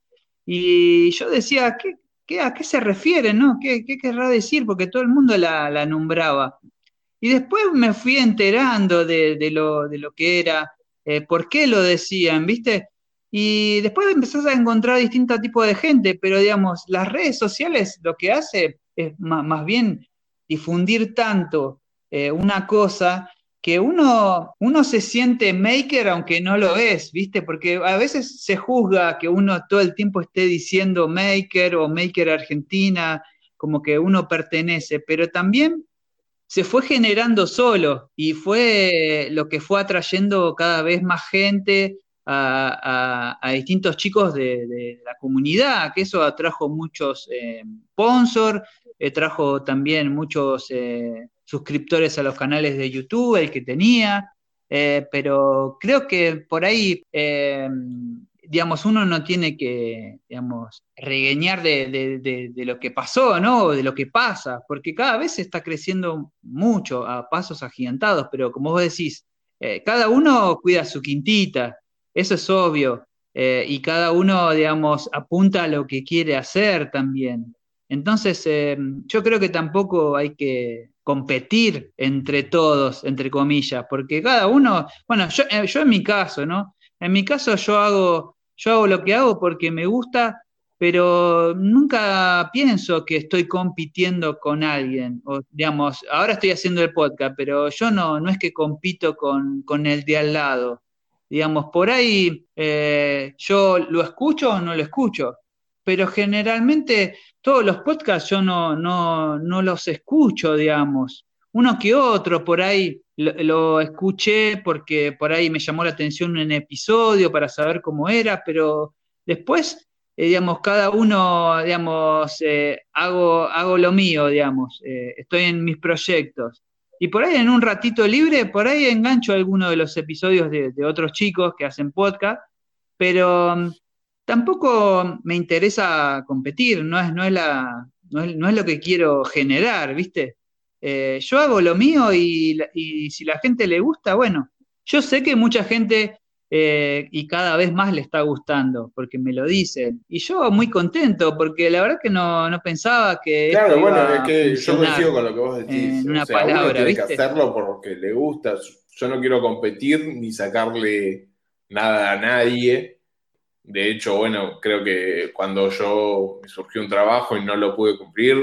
y yo decía, ¿qué, a qué se refiere? No? ¿Qué, querrá decir? Porque todo el mundo la, nombraba. Y después me fui enterando de, lo, que era, eh, por qué lo decían, ¿viste? y después empezás a encontrar distintos tipos de gente, pero digamos, las redes sociales lo que hace es más, bien difundir tanto eh, una cosa que uno, uno se siente maker aunque no lo es, ¿viste? Porque a veces se juzga que uno todo el tiempo esté diciendo maker o maker argentina, como que uno pertenece, pero también se fue generando solo y fue lo que fue atrayendo cada vez más gente a, distintos chicos de, la comunidad, que eso atrajo muchos eh, sponsors, eh, trajo también muchos eh, suscriptores a los canales de YouTube, el que tenía, pero creo que por ahí digamos, uno no tiene que, digamos, regueñar de, lo que pasó, ¿no? De lo que pasa, porque cada vez está creciendo mucho a pasos agigantados, pero como vos decís, eh, cada uno cuida su quintita, eso es obvio, eh, y cada uno, digamos, apunta a lo que quiere hacer también. Entonces, eh, yo creo que tampoco hay que competir entre todos, entre comillas, porque cada uno, bueno, yo, yo en mi caso, ¿no? En mi caso yo hago yo hago lo que hago porque me gusta, pero nunca pienso que estoy compitiendo con alguien. O, digamos, ahora estoy haciendo el podcast, pero yo no, no es que compito con, el de al lado. Digamos, por ahí eh, yo lo escucho o no lo escucho, pero generalmente todos los podcasts yo no, no, no los escucho, digamos. Uno que otro por ahí lo, escuché porque por ahí me llamó la atención un episodio para saber cómo era, pero después, eh, digamos, cada uno, digamos, eh, hago, hago lo mío, digamos, eh, estoy en mis proyectos. Y por ahí en un ratito libre, por ahí engancho alguno de los episodios de, otros chicos que hacen podcast, pero mm, tampoco me interesa competir, no es, no es, la, no es, no es lo que quiero generar, ¿viste? Eh, yo hago lo mío y, si la gente le gusta, bueno, yo sé que mucha gente eh, y cada vez más le está gustando, porque me lo dicen. Y yo muy contento, porque la verdad que no, pensaba que... Claro, bueno, es que yo coincido con lo que vos decís. En una palabra, tiene que hacerlo porque le gusta. Yo no quiero competir ni sacarle nada a nadie. De hecho, bueno, creo que cuando yo me surgió un trabajo y no lo pude cumplir,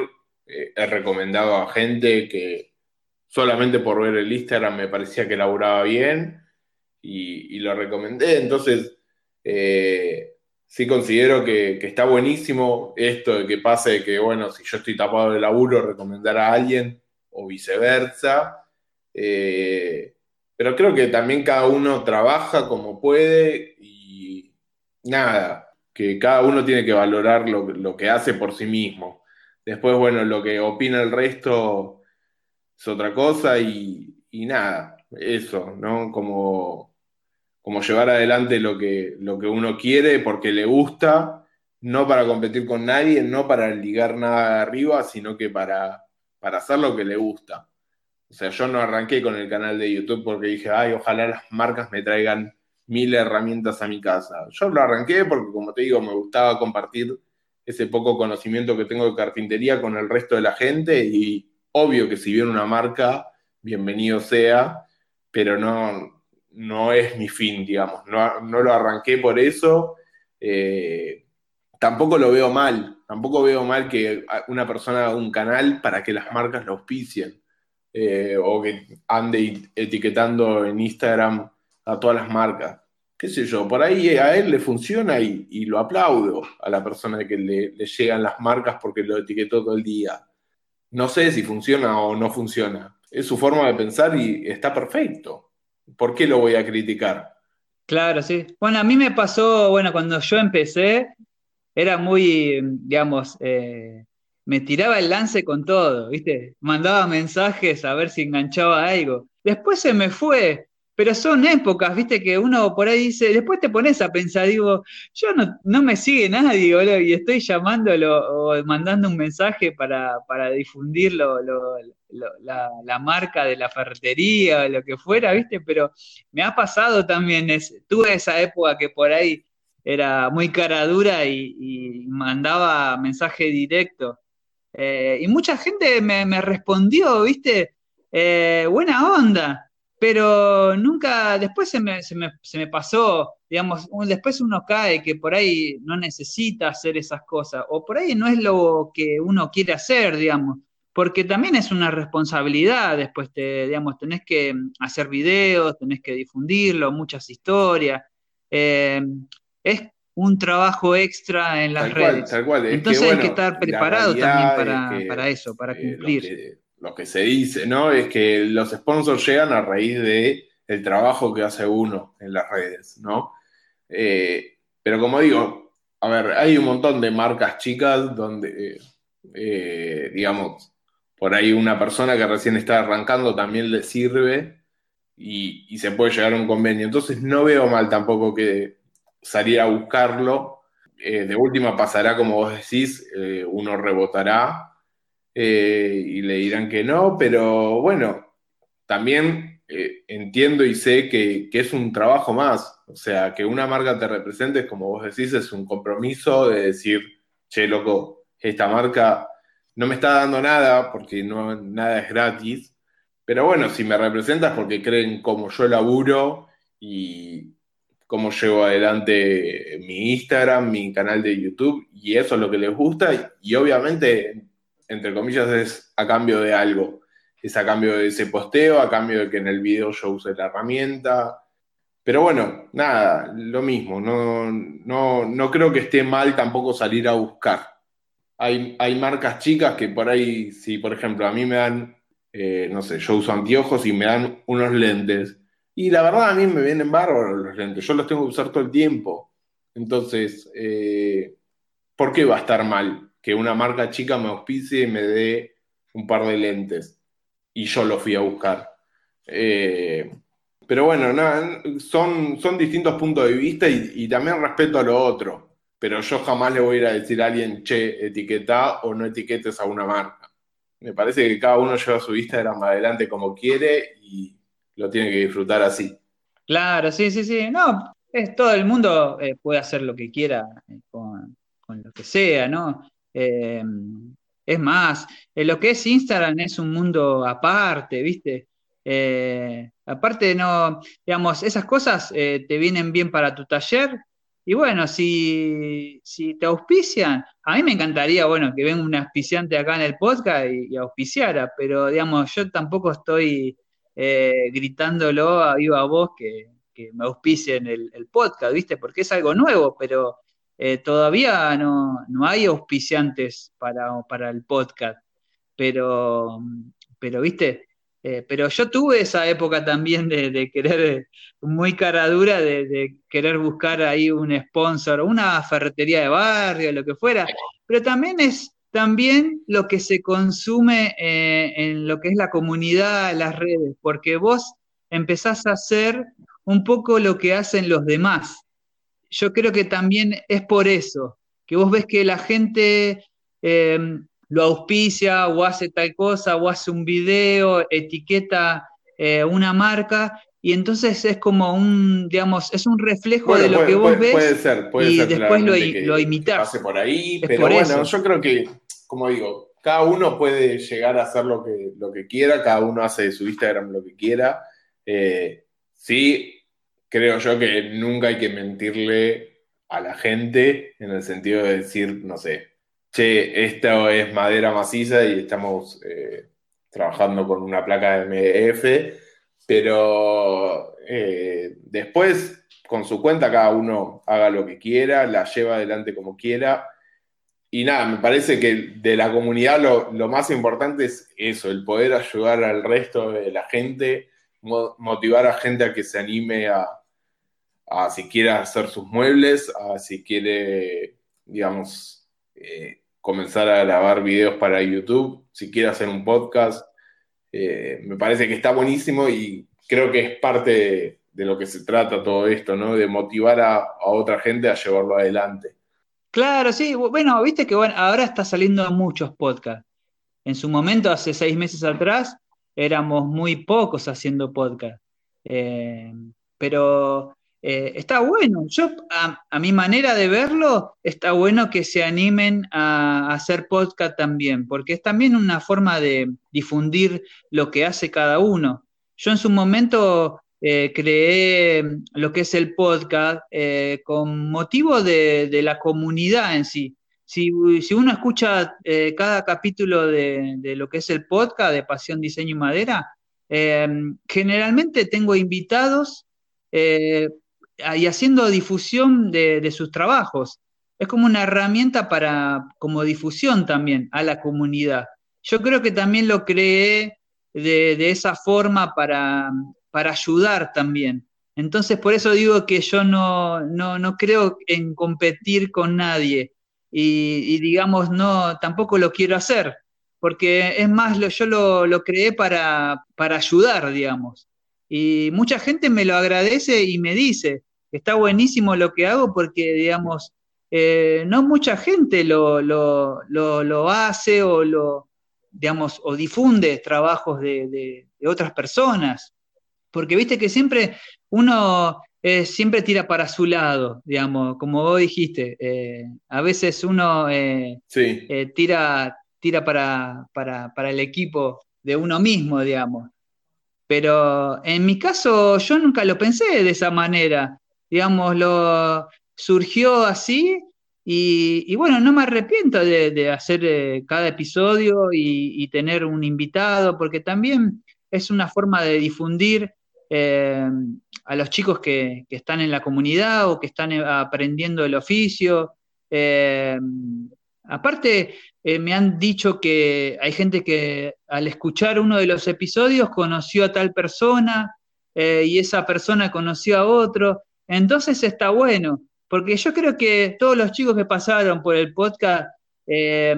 eh, he recomendado a gente que solamente por ver el Instagram me parecía que laburaba bien y, lo recomendé. Entonces, eh, sí considero que, está buenísimo esto de que pase que, bueno, si yo estoy tapado de laburo, recomendar a alguien o viceversa. Eh, pero creo que también cada uno trabaja como puede nada, que cada uno tiene que valorar lo que hace por sí mismo. Después, bueno, lo que opina el resto es otra cosa y, nada, eso, ¿no? Como, como llevar adelante lo que, lo que uno quiere porque le gusta, no para competir con nadie, no para ligar nada arriba, sino que para, para hacer lo que le gusta. O sea, yo no arranqué con el canal de YouTube porque dije, ay, ojalá las marcas me traigan mil herramientas a mi casa. Yo lo arranqué porque, como te digo, me gustaba compartir ese poco conocimiento que tengo de carpintería con el resto de la gente y obvio que si viene una marca, bienvenido sea, pero no, no es mi fin, digamos, no, lo arranqué por eso, eh, tampoco lo veo mal, tampoco veo mal que una persona haga un canal para que las marcas lo auspicien. Eh, o que ande etiquetando en Instagram a todas las marcas qué sé yo, por ahí a él le funciona y, lo aplaudo a la persona que le, llegan las marcas porque lo etiquetó todo el día. No sé si funciona o no funciona. Es su forma de pensar y está perfecto. ¿Por qué lo voy a criticar? Claro, sí. Bueno, a mí me pasó, bueno, cuando yo empecé, era muy, digamos, eh, me tiraba el lance con todo, ¿viste? Mandaba mensajes a ver si enganchaba algo. Después se me fue, pero son épocas, viste, que uno por ahí dice, después te pones a pensar, digo, yo no, me sigue nadie, y estoy llamándolo o mandando un mensaje para, para difundir la, marca de la ferretería o lo que fuera, viste, pero me ha pasado también, es, tuve esa época que por ahí era muy cara dura y, mandaba mensaje directo. Eh, y mucha gente me, respondió, viste, eh, buena onda pero nunca, después se me, se me, pasó, digamos, después uno cae que por ahí no necesita hacer esas cosas, o por ahí no es lo que uno quiere hacer, digamos, porque también es una responsabilidad, después te, digamos, tenés que hacer videos, tenés que difundirlo, muchas historias, eh, es un trabajo extra en las redes. Entonces hay que estar preparado también para, eso, para eh, cumplir lo que se dice, ¿no? Es que los sponsors llegan a raíz de trabajo que hace uno en las redes, ¿no? Eh, pero como digo, a ver, hay un montón de marcas chicas donde, eh, digamos, por ahí una persona que recién está arrancando también le sirve y, se puede llegar a un convenio. Entonces no veo mal tampoco que salir a buscarlo. Eh, de última pasará, como vos decís, uno rebotará eh, y le dirán que no, pero bueno, también eh, entiendo y sé que, es un trabajo más, o sea, que una marca te represente, como vos decís, es un compromiso de decir, che, loco, esta marca no me está dando nada porque no, nada es gratis, pero bueno, si me representas porque creen como yo laburo y cómo llevo adelante mi Instagram, mi canal de YouTube, y eso es lo que les gusta, y obviamente entre comillas, es a cambio de algo. Es a cambio de ese posteo, a cambio de que en el video yo use la herramienta. Pero bueno, nada, lo mismo. No, no, creo que esté mal tampoco salir a buscar. Hay, hay, marcas chicas que por ahí, si por ejemplo a mí me dan, eh, no sé, yo uso anteojos y me dan unos lentes. Y la verdad a mí me vienen bárbaros los lentes, yo los tengo que usar todo el tiempo. Entonces, eh, ¿por qué va a estar mal? Que una marca chica me auspicie y me dé un par de lentes. Y yo lo fui a buscar. Eh, pero bueno, son, son distintos puntos de vista y, también respeto a lo otro. Pero yo jamás le voy a ir a decir a alguien, che, etiqueta o no etiquetes a una marca. Me parece que cada uno lleva su Instagram adelante como quiere y lo tiene que disfrutar así. Claro, sí, sí, sí. No, es, todo el mundo eh, puede hacer lo que quiera eh, con, con, lo que sea, ¿no? Eh, es más, lo que es Instagram es un mundo aparte, ¿viste? Eh, aparte, no, digamos, esas cosas eh, te vienen bien para tu taller. Y bueno, si, si, te auspician, a mí me encantaría, bueno, que venga un auspiciante acá en el podcast y, auspiciara, pero digamos, yo tampoco estoy gritándolo a viva voz que, me auspicien el, el podcast, ¿viste? Porque es algo nuevo, pero eh, todavía no, hay auspiciantes para, el podcast, pero, pero viste, eh, pero yo tuve esa época también de, querer, muy cara dura, de, querer buscar ahí un sponsor, una ferretería de barrio, lo que fuera, pero también es también lo que se consume eh, en lo que es la comunidad, las redes, porque vos empezás a hacer un poco lo que hacen los demás yo creo que también es por eso, que vos ves que la gente eh, lo auspicia o hace tal cosa o hace un video, etiqueta eh, una marca y entonces es como un, digamos, es un reflejo de lo que vos ves puede ser, puede y ser después lo, lo imitás. Pase por ahí, pero bueno, yo creo que, como digo, cada uno puede llegar a hacer lo que, lo que quiera, cada uno hace de su Instagram lo que quiera. Eh, sí, creo yo que nunca hay que mentirle a la gente en el sentido de decir, no sé, che, esto es madera maciza y estamos eh, trabajando con una placa de MDF, pero eh, después, con su cuenta, cada uno haga lo que quiera, la lleva adelante como quiera. Y nada, me parece que de la comunidad lo, lo más importante es eso, el poder ayudar al resto de la gente, motivar a gente a que se anime a, a si quiere hacer sus muebles, a si quiere, digamos, eh, comenzar a grabar videos para YouTube, si quiere hacer un podcast. Eh, me parece que está buenísimo y creo que es parte de, lo que se trata todo esto, ¿no? De motivar a, otra gente a llevarlo adelante. Claro, sí. Bueno, viste que bueno, ahora está saliendo muchos podcasts. En su momento, hace seis meses atrás, éramos muy pocos haciendo podcast. Eh, pero eh, está bueno. Yo, a, mi manera de verlo, está bueno que se animen a, hacer podcast también, porque es también una forma de difundir lo que hace cada uno. yo en su momento eh, creé lo que es el podcast eh, con motivo de, la comunidad en sí. Si, uno escucha cada capítulo de, lo que es el podcast de Pasión, Diseño y Madera, generalmente tengo invitados y haciendo difusión de, sus trabajos. Es como una herramienta para, como difusión también a la comunidad. Yo creo que también lo creé de, esa forma para, para, ayudar también. Entonces, por eso digo que yo no, no, creo en competir con nadie y, digamos, no, tampoco lo quiero hacer, porque es más, lo, yo lo, lo creé para, para ayudar, digamos. Y mucha gente me lo agradece y me dice, está buenísimo lo que hago porque, digamos, eh, no mucha gente lo, lo, hace o lo, digamos, o difunde trabajos de, otras personas. Porque viste que siempre uno eh, siempre tira para su lado, digamos, como vos dijiste. Eh, a veces uno tira, tira para, para, para el equipo de uno mismo, digamos. Pero en mi caso yo nunca lo pensé de esa manera. Digamos, lo surgió así y, bueno, no me arrepiento de, hacer eh, cada episodio y, tener un invitado, porque también es una forma de difundir eh, a los chicos que, están en la comunidad o que están eh, aprendiendo el oficio. Aparte, me han dicho que hay gente que al escuchar uno de los episodios conoció a tal persona y esa persona conoció a otro. Entonces está bueno porque yo creo que todos los chicos que pasaron por el podcast eh,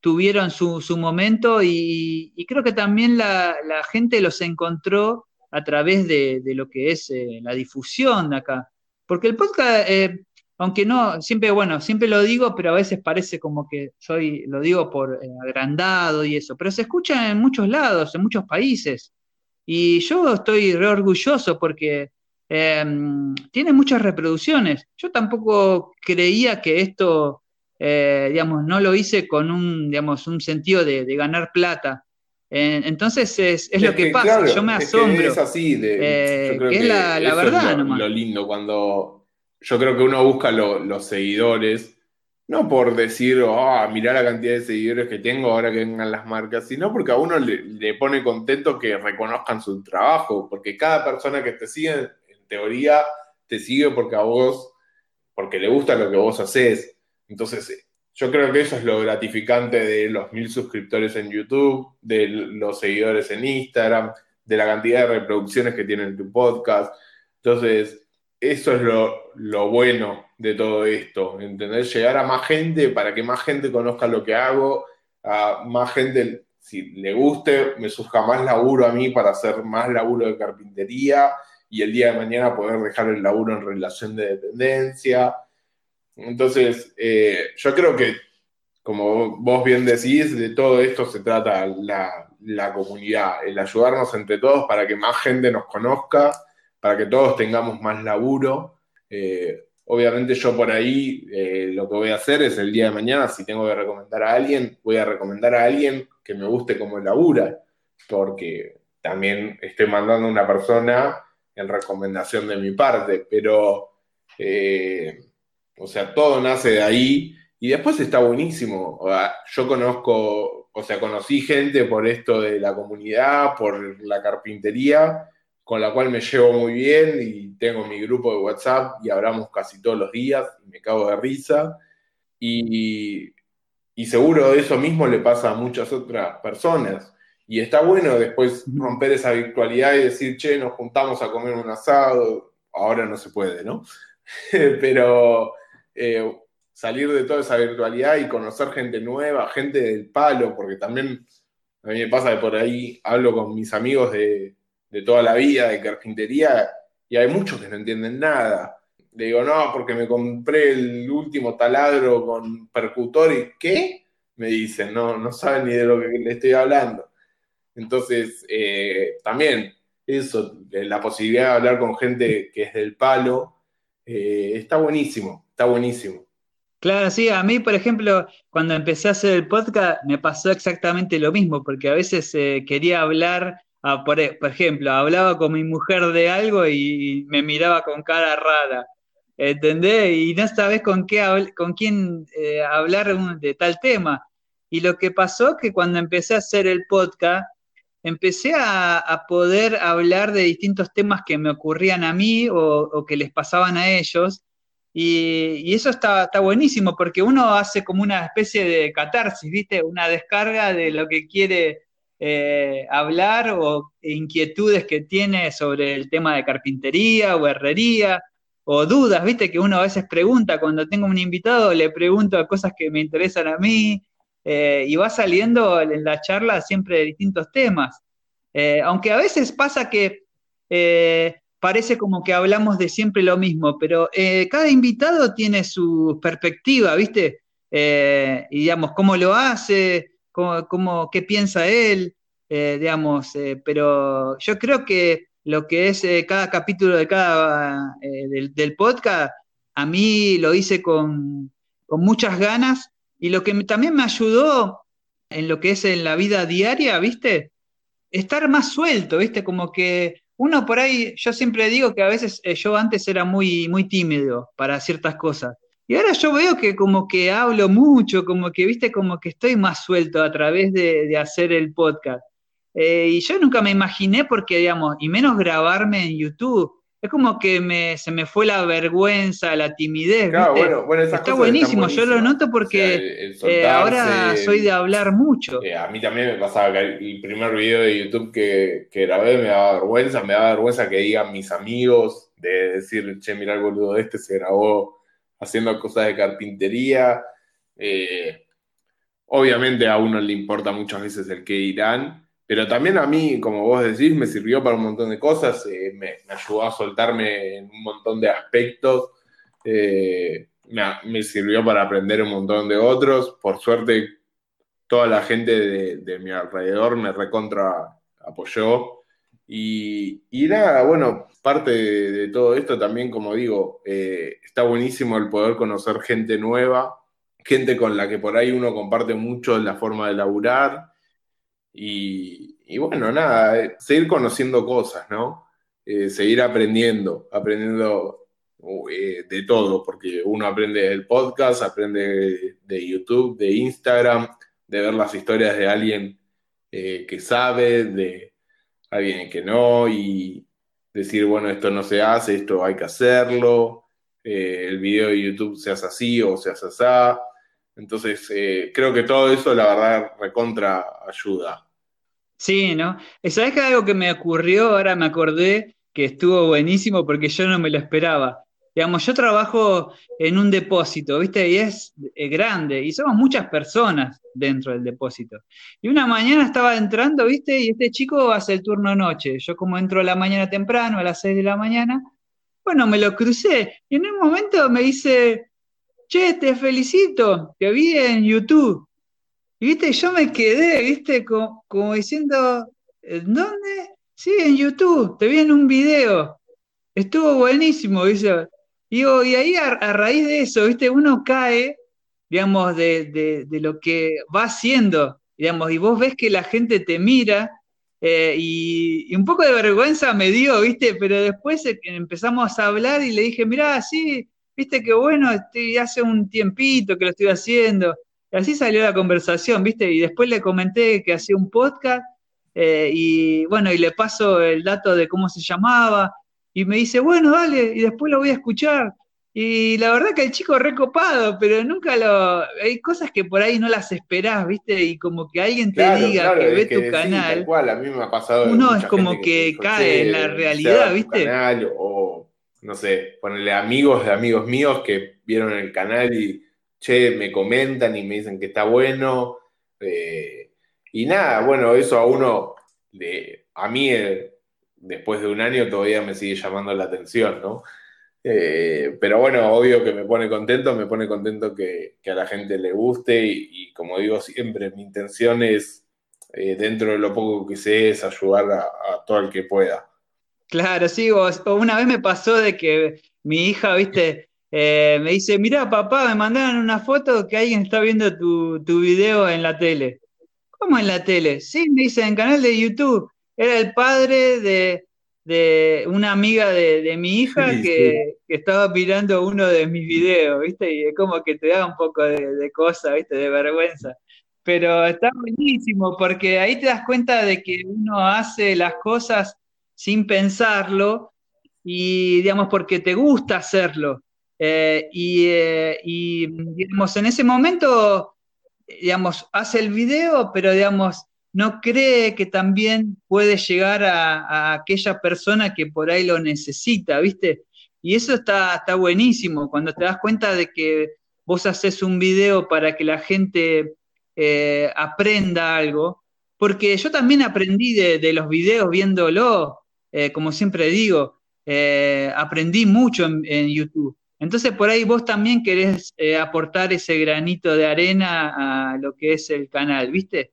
tuvieron su, momento y, creo que también la, gente los encontró a través de, lo que es eh, la difusión de acá. Porque el podcast, eh, aunque no, siempre, bueno, siempre lo digo, pero a veces parece como que soy, lo digo por agrandado y eso, pero se escucha en muchos lados, en muchos países. Y yo estoy re orgulloso porque Em, tiene muchas reproducciones. Yo tampoco creía que esto, eh, digamos, no lo hice con un, digamos, un sentido de, ganar plata. entonces es, lo que, pasa, yo me asombro. Es, así, eh, es la, verdad. lo, lindo cuando yo creo que uno busca los seguidores. No por decir, oh, mirá la cantidad de seguidores que tengo ahora que vengan las marcas, sino porque a uno le, le pone contento que reconozcan su trabajo, porque cada persona que te sigue teoría te sigue porque a vos, porque le gusta lo que vos haces. Entonces, yo creo que eso es lo gratificante de los mil suscriptores en YouTube, de los seguidores en Instagram, de la cantidad de reproducciones que tiene tu podcast. Entonces, eso es lo, bueno de todo esto, entender Llegar a más gente para que más gente conozca lo que hago, a más gente, si le guste, me surja más laburo a mí para hacer más laburo de carpintería y el día de mañana poder dejar el laburo en relación de dependencia. Entonces, eh, yo creo que, como vos bien decís, de todo esto se trata la, la, comunidad, el ayudarnos entre todos para que más gente nos conozca, para que todos tengamos más laburo. Eh, obviamente yo por ahí eh, lo que voy a hacer es el día de mañana, si tengo que recomendar a alguien, voy a recomendar a alguien que me guste como labura, porque también estoy mandando a una persona en recomendación de mi parte, pero, eh, o sea, todo nace de ahí y después está buenísimo. yo conozco, o sea, conocí gente por esto de la comunidad, por la carpintería, con la cual me llevo muy bien y tengo mi grupo de WhatsApp y hablamos casi todos los días y me cago de risa. Y, y seguro eso mismo le pasa a muchas otras personas. Y está bueno después romper esa virtualidad y decir, che, nos juntamos a comer un asado. Ahora no se puede, ¿no? Pero eh, salir de toda esa virtualidad y conocer gente nueva, gente del palo, porque también a mí me pasa que por ahí hablo con mis amigos de, de toda la vida, de carpintería, y hay muchos que no entienden nada. Le digo, no, porque me compré el último taladro con percutor y ¿qué? Me dicen, no, no saben ni de lo que le estoy hablando. Entonces, eh, también eso, la posibilidad de hablar con gente que es del palo, eh, está buenísimo, está buenísimo. Claro, sí, a mí, por ejemplo, cuando empecé a hacer el podcast me pasó exactamente lo mismo, porque a veces eh, quería hablar por, ejemplo, hablaba con mi mujer de algo y me miraba con cara rara. ¿Entendés? Y no sabes con, qué, con quién eh, hablar de tal tema. Y lo que pasó es que cuando empecé a hacer el podcast, empecé a, poder hablar de distintos temas que me ocurrían a mí o, que les pasaban a ellos. Y, eso está, está, buenísimo porque uno hace como una especie de catarsis, ¿viste? Una descarga de lo que quiere eh, hablar o inquietudes que tiene sobre el tema de carpintería o herrería o dudas, ¿viste? Que uno a veces pregunta, cuando tengo un invitado le pregunto a cosas que me interesan a mí eh, y va saliendo en la charla siempre de distintos temas. Eh, aunque a veces pasa que parece como que hablamos de siempre lo mismo, pero cada invitado tiene su perspectiva, ¿viste? y digamos, cómo lo hace, cómo, qué piensa él, eh, digamos, eh, pero yo creo que lo que es eh, cada capítulo de cada del, podcast, a mí lo hice con, muchas ganas y lo que también me ayudó en lo que es en la vida diaria, ¿viste? Estar más suelto, ¿viste? Como que uno por ahí, yo siempre digo que a veces yo antes era muy, muy tímido para ciertas cosas. Y ahora yo veo que como que hablo mucho, como que, viste, como que estoy más suelto a través de, hacer el podcast. Eh, y yo nunca me imaginé porque, digamos, y menos grabarme en YouTube. Es como que me, se me fue la vergüenza, la timidez. Está buenísimo, yo lo noto porque eh, ahora soy de hablar mucho. Eh, a mí también me pasaba que el primer video de YouTube que, que grabé me daba vergüenza, me daba vergüenza que digan mis amigos, de decir, che, mira el boludo este se grabó haciendo cosas de carpintería. Eh, obviamente a uno le importa muchas veces el que dirán, pero también a mí, como vos decís, me sirvió para un montón de cosas, eh, me, ayudó a soltarme en un montón de aspectos, eh, me, sirvió para aprender un montón de otros. Por suerte, toda la gente de, de mi alrededor me recontra apoyó. Y, nada, bueno, parte de, todo esto también, como digo, eh, está buenísimo el poder conocer gente nueva, gente con la que por ahí uno comparte mucho la forma de laburar. Y, bueno, nada, eh, seguir conociendo cosas, ¿no? Eh, seguir aprendiendo, aprendiendo de todo, porque uno aprende del podcast, aprende de YouTube, de Instagram, de ver las historias de alguien que sabe, de alguien que no, y decir, bueno, esto no se hace, esto hay que hacerlo, eh, el video de YouTube se hace así o se hace así. Entonces, eh, creo que todo eso, la verdad, recontra ayuda. Sí, ¿no? ¿Sabes que algo que me ocurrió? Ahora me acordé que estuvo buenísimo porque yo no me lo esperaba. Digamos, yo trabajo en un depósito, ¿viste? Y es grande, y somos muchas personas dentro del depósito. Y una mañana estaba entrando, ¿viste? Y este chico hace el turno noche. Yo como entro a la mañana temprano, a las 6 de la mañana, bueno, me lo crucé. Y en un momento me dice, che, te felicito, te vi en YouTube. Y viste, yo me quedé, viste, como, como diciendo, ¿dónde? Sí, en YouTube, te vi en un video. Estuvo buenísimo, dice. Y ahí a, raíz de eso, ¿viste? Uno cae, digamos, de, lo que va haciendo, digamos, y vos ves que la gente te mira, eh, y, un poco de vergüenza me dio, ¿viste? Pero después eh, empezamos a hablar y le dije, mirá, sí, viste que bueno, estoy, hace un tiempito que lo estoy haciendo. Y así salió la conversación, ¿viste? Y después le comenté que hacía un podcast, eh, y bueno, y le paso el dato de cómo se llamaba, y me dice, bueno, dale, y después lo voy a escuchar. Y la verdad que el chico recopado, pero nunca lo. Hay cosas que por ahí no las esperás, ¿viste? Y como que alguien te diga que ve tu canal. a mí me ha pasado. Uno es como que, cae en la realidad, ¿viste? o, no sé, ponerle amigos de amigos míos que vieron el canal y, che, me comentan y me dicen que está bueno. Eh, y nada, bueno, eso a uno, de, a mí, eh, después de un año todavía me sigue llamando la atención, ¿no? Eh, pero bueno, obvio que me pone contento, me pone contento que, a la gente le guste y, como digo siempre, mi intención es, eh, dentro de lo poco que sé, es ayudar a, todo el que pueda. Claro, sí, una vez me pasó de que mi hija, viste, eh, me dice, mira papá, me mandaron una foto que alguien está viendo tu, tu video en la tele. ¿Cómo en la tele? Sí, me dice, en canal de YouTube. Era el padre de, una amiga de, mi hija que, estaba mirando uno de mis videos, ¿viste? Y es como que te da un poco de, de cosa, ¿viste? De vergüenza. Pero está buenísimo porque ahí te das cuenta de que uno hace las cosas sin pensarlo y, digamos, porque te gusta hacerlo. Eh, eh, y, digamos, en ese momento, digamos, hace el video, pero, digamos, no cree que también puede llegar a, aquella persona que por ahí lo necesita, ¿viste? Y eso está, está buenísimo, cuando te das cuenta de que vos haces un video para que la gente eh, aprenda algo, porque yo también aprendí de, los videos viéndolo, como siempre digo, aprendí mucho en YouTube. Entonces por ahí vos también querés aportar ese granito de arena a lo que es el canal, ¿viste?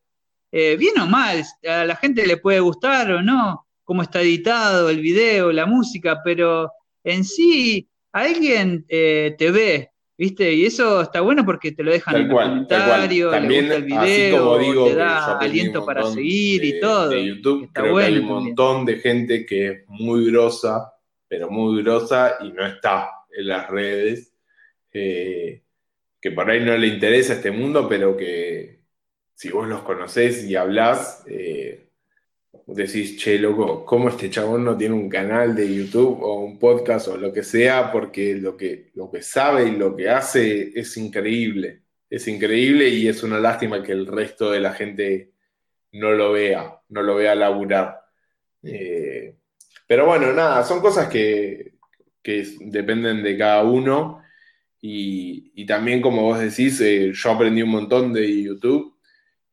Eh, bien o mal, a la gente le puede gustar o no, cómo está editado el video, la música, pero en sí alguien eh, te ve, ¿viste? Y eso está bueno porque te lo dejan en el comentario, También, el video, te da aliento para seguir y todo. De YouTube creo que hay un montón de gente que es muy grosa, pero muy grosa y no está en las redes, eh, que por ahí no le interesa este mundo, pero que si vos los conocés y hablás, eh, decís, che, loco, ¿cómo este chabón no tiene un canal de YouTube o un podcast o lo que sea? Porque lo que, lo que sabe y lo que hace es increíble. Es increíble y es una lástima que el resto de la gente no lo vea, no lo vea laburar. Eh, pero bueno, nada, son cosas que, dependen de cada uno. Y, también, como vos decís, eh, yo aprendí un montón de YouTube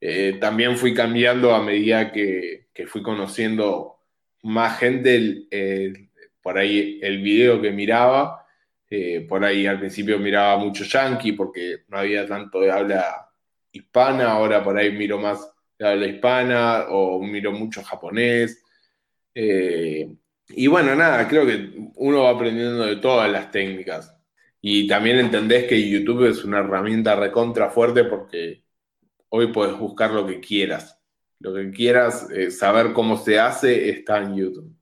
eh, también fui cambiando a medida que, fui conociendo más gente, por ahí el video que miraba, eh, por ahí al principio miraba mucho yankee porque no había tanto de habla hispana, ahora por ahí miro más de habla hispana o miro mucho japonés. Eh, y bueno, nada, creo que uno va aprendiendo de todas las técnicas. Y también entendés que YouTube es una herramienta recontra fuerte porque hoy puedes buscar lo que quieras. Lo que quieras, eh, saber cómo se hace, está en YouTube.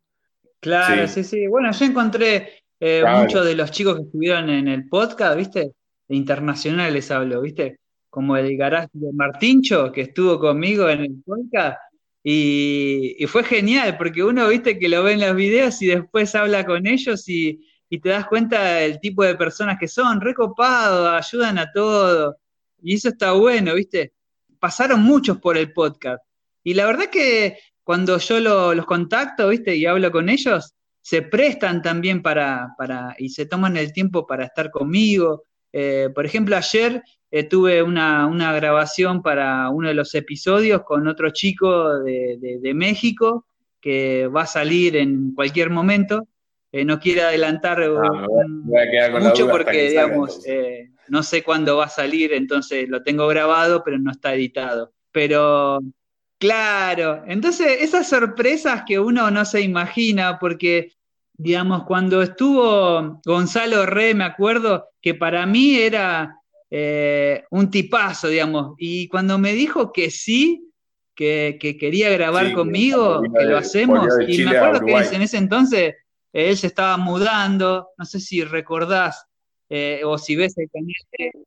Claro, sí, sí. Bueno, yo encontré eh, muchos de los chicos que estuvieron en el podcast, ¿viste? De internacionales hablo, ¿viste? Como el garage de Martincho, que estuvo conmigo en el podcast. Y, fue genial, porque uno, viste, que lo ve en los videos y después habla con ellos y, y te das cuenta del tipo de personas que son, recopados, ayudan a todo. Y eso está bueno, viste pasaron muchos por el podcast. Y la verdad que cuando yo los contacto, ¿viste? Y hablo con ellos, se prestan también para, para y se toman el tiempo para estar conmigo. Eh, por ejemplo, ayer eh, tuve una, grabación para uno de los episodios con otro chico de, México que va a salir en cualquier momento. Eh, no quiero adelantar ah, mucho porque, digamos, no sé cuándo va a salir, entonces lo tengo grabado, pero no está editado. Pero, claro, entonces esas sorpresas que uno no se imagina, porque, digamos, cuando estuvo Gonzalo Re, me acuerdo que para mí era eh, un tipazo, digamos, y cuando me dijo que sí, que, quería grabar conmigo, que, lo hacemos, y me acuerdo que en ese entonces él se estaba mudando, no sé si recordás, eh, o si ves el canal.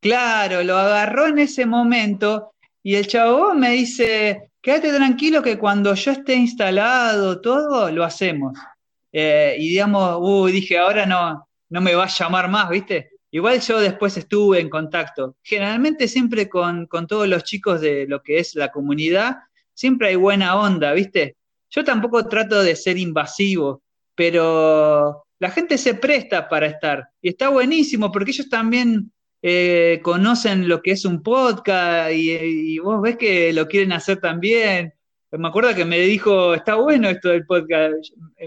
Claro, lo agarró en ese momento y el chavo me dice, quédate tranquilo que cuando yo esté instalado todo, lo hacemos. Eh, y digamos, uy, dije, ahora no, no me va a llamar más, ¿viste? Igual yo después estuve en contacto. Generalmente siempre con, con todos los chicos de lo que es la comunidad, siempre hay buena onda, ¿viste? Yo tampoco trato de ser invasivo, pero la gente se presta para estar. Y está buenísimo porque ellos también eh, conocen lo que es un podcast y, vos ves que lo quieren hacer también. Me acuerdo que me dijo, está bueno esto del podcast,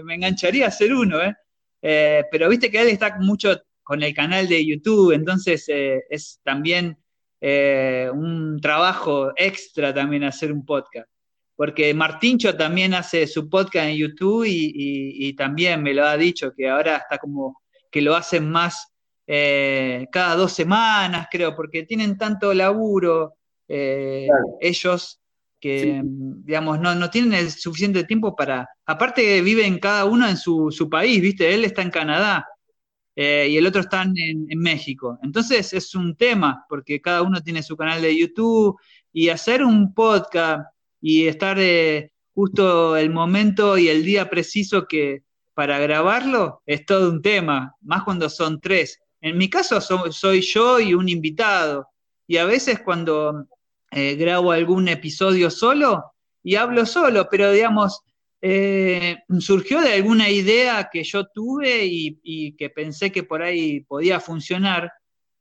me engancharía a hacer uno, ¿eh? ¿eh? pero viste que él está mucho con el canal de YouTube, entonces es también un trabajo extra también hacer un podcast porque Martincho también hace su podcast en YouTube y, también me lo ha dicho que ahora está como que lo hacen más eh, cada dos semanas, creo, porque tienen tanto laburo eh, ellos que digamos, no, no, tienen el suficiente tiempo para, aparte viven cada uno en su, su país, ¿viste? Él está en Canadá eh, y el otro está en, en, México. Entonces es un tema, porque cada uno tiene su canal de YouTube y hacer un podcast y estar eh, justo el momento y el día preciso que para grabarlo es todo un tema, más cuando son tres. En mi caso soy yo y un invitado, y a veces cuando eh, grabo algún episodio solo y hablo solo, pero digamos, eh, surgió de alguna idea que yo tuve y, que pensé que por ahí podía funcionar,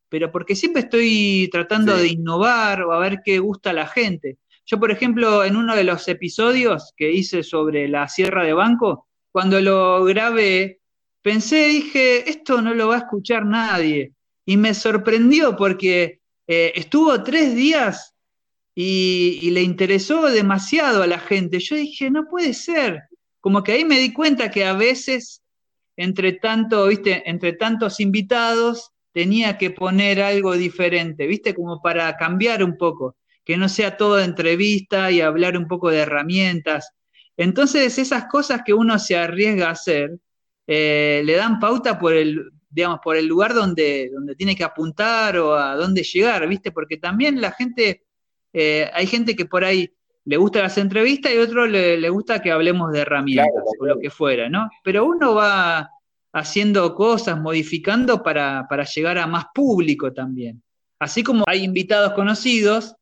pero porque siempre estoy tratando de innovar o a ver qué gusta a la gente. Yo, por ejemplo, en uno de los episodios que hice sobre la Sierra de Banco, cuando lo grabé, pensé, dije, esto no lo va a escuchar nadie. Y me sorprendió porque eh, estuvo tres días y, le interesó demasiado a la gente. Yo dije, no puede ser. Como que ahí me di cuenta que a veces, entre tanto, viste, entre tantos invitados, tenía que poner algo diferente, viste, como para cambiar un poco que no sea todo entrevista y hablar un poco de herramientas. Entonces, esas cosas que uno se arriesga a hacer, eh, le dan pauta por el, digamos, por el lugar donde, donde tiene que apuntar o a dónde llegar, ¿viste? Porque también la gente, eh, hay gente que por ahí le gusta las entrevistas y otro le, le gusta que hablemos de herramientas o lo que fuera, ¿no? Pero uno va haciendo cosas, modificando para, para llegar a más público también. Así como hay invitados conocidos,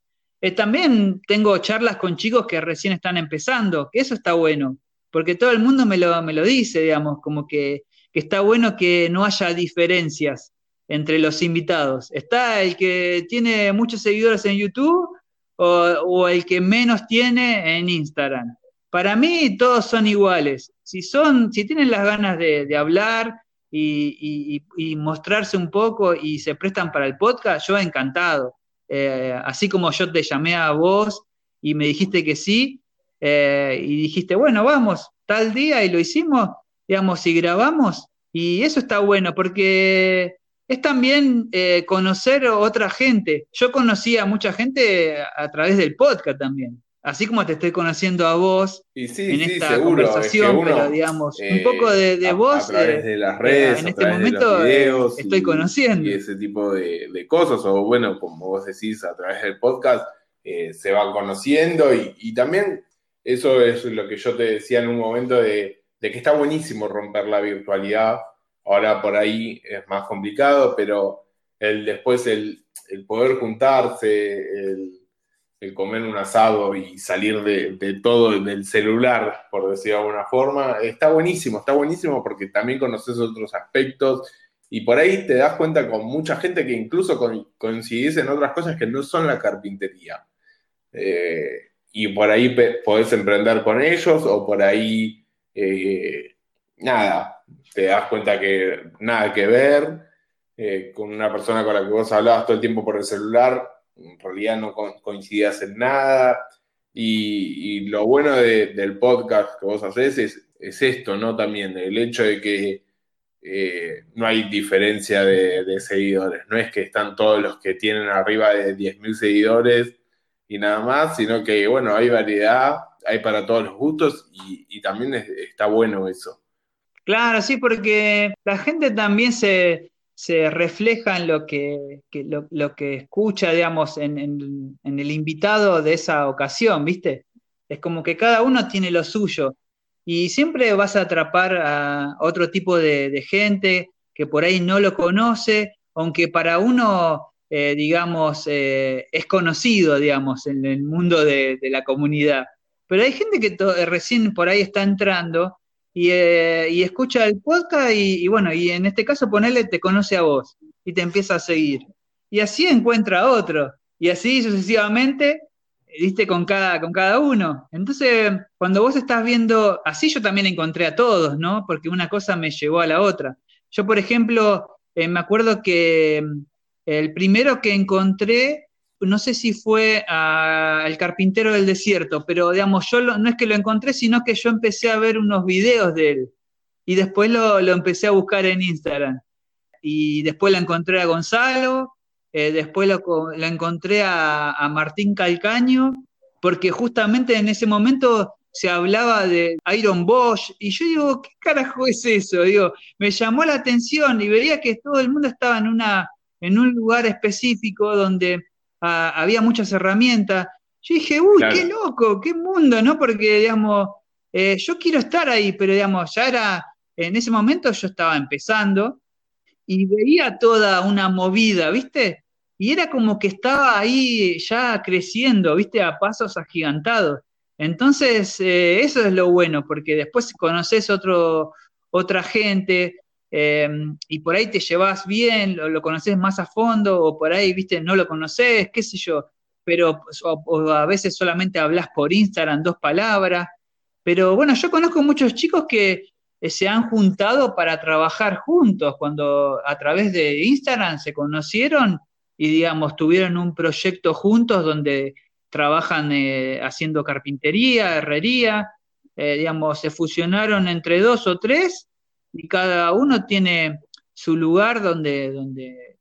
eh, también tengo charlas con chicos que recién están empezando, que eso está bueno, porque todo el mundo me lo, me lo dice, digamos, como que, está bueno que no haya diferencias entre los invitados. Está el que tiene muchos seguidores en YouTube o, el que menos tiene en Instagram. Para mí todos son iguales. Si, son, si tienen las ganas de, hablar y, mostrarse un poco y se prestan para el podcast, yo encantado. Eh, así como yo te llamé a vos y me dijiste que sí, eh, y dijiste, bueno, vamos, tal día y lo hicimos, digamos, y grabamos, y eso está bueno, porque es también eh, conocer otra gente. Yo conocí a mucha gente a través del podcast también así como te estoy conociendo a vos en esta conversación, pero digamos, un poco de, de vos. A través de las redes, en este momento estoy conociendo. Y ese tipo de, cosas, o bueno, como vos decís, a través del podcast eh, se va conociendo y, también eso es lo que yo te decía en un momento de, de que está buenísimo romper la virtualidad. Ahora por ahí es más complicado, pero el después el, el poder juntarse, el el comer un asado y salir de, todo del celular, por decir de alguna forma, está buenísimo, está buenísimo porque también conoces otros aspectos y por ahí te das cuenta con mucha gente que incluso coincidís en otras cosas que no son la carpintería. Eh, y por ahí podés emprender con ellos o por ahí, eh, nada, te das cuenta que nada que ver. Eh, con una persona con la que vos hablabas todo el tiempo por el celular, en realidad no coincidías en nada. Y, lo bueno del podcast que vos haces es, esto, ¿no? También el hecho de que eh, no hay diferencia de, seguidores. No es que están todos los que tienen arriba de 10.000 seguidores y nada más, sino que, bueno, hay variedad, hay para todos los gustos y, también está bueno eso. Claro, sí, porque la gente también se, se refleja en lo que, lo, que escucha, digamos, en, el invitado de esa ocasión, ¿viste? Es como que cada uno tiene lo suyo y siempre vas a atrapar a otro tipo de, gente que por ahí no lo conoce, aunque para uno, eh, digamos, eh, es conocido, digamos, en el mundo de, la comunidad. Pero hay gente que recién por ahí está entrando eh, y, escucha el podcast y, bueno, y en este caso ponerle te conoce a vos y te empieza a seguir. Y así encuentra a otro. Y así sucesivamente, viste, con cada, con cada uno. Entonces, cuando vos estás viendo, así yo también encontré a todos, ¿no? Porque una cosa me llevó a la otra. Yo, por ejemplo, eh, me acuerdo que mm, el primero que encontré no sé si fue al carpintero del desierto, pero digamos, yo no es que lo encontré, sino que yo empecé a ver unos videos de él y después lo, empecé a buscar en Instagram. Y después lo encontré a Gonzalo, eh, después lo, encontré a, Martín Calcaño porque justamente en ese momento se hablaba de Iron Bosch, y yo digo, ¿qué carajo es eso? Digo, me llamó la atención y veía que todo el mundo estaba en, una, en un lugar específico donde había muchas herramientas. Yo dije, uy, qué loco, qué mundo, ¿no? Porque, digamos, eh, yo quiero estar ahí, pero, digamos, ya era, en ese momento yo estaba empezando y veía toda una movida, ¿viste? Y era como que estaba ahí ya creciendo, ¿viste? A pasos agigantados. Entonces, eh, eso es lo bueno, porque después conoces otro, otra gente eh, y por ahí te llevas bien, lo, conoces más a fondo, o por ahí, viste, no lo conoces, qué sé yo, pero a veces solamente hablas por Instagram dos palabras. Pero bueno, yo conozco muchos chicos que eh, se han juntado para trabajar juntos, cuando a través de Instagram se conocieron y, digamos, tuvieron un proyecto juntos donde trabajan eh, haciendo carpintería, herrería, eh, digamos, se fusionaron entre dos o tres y cada uno tiene su lugar donde, donde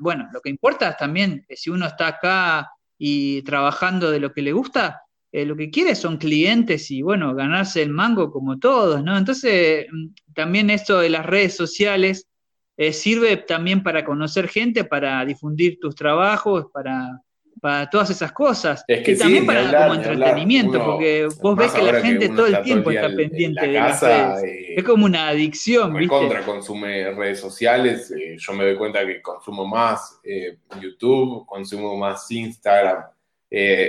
bueno, lo que importa también es si uno está acá y trabajando de lo que le gusta, eh, lo que quiere son clientes y bueno, ganarse el mango como todos, ¿no? Entonces, mm, también esto de las redes sociales sirve también para conocer gente, para difundir tus trabajos, para para todas esas cosas. Es que y también para como entretenimiento, porque vos ves que la gente todo el tiempo está pendiente de las redes. Eh, es como una adicción, ¿viste? contra consume redes sociales, eh, yo me doy cuenta que consumo más eh, YouTube, consumo más Instagram.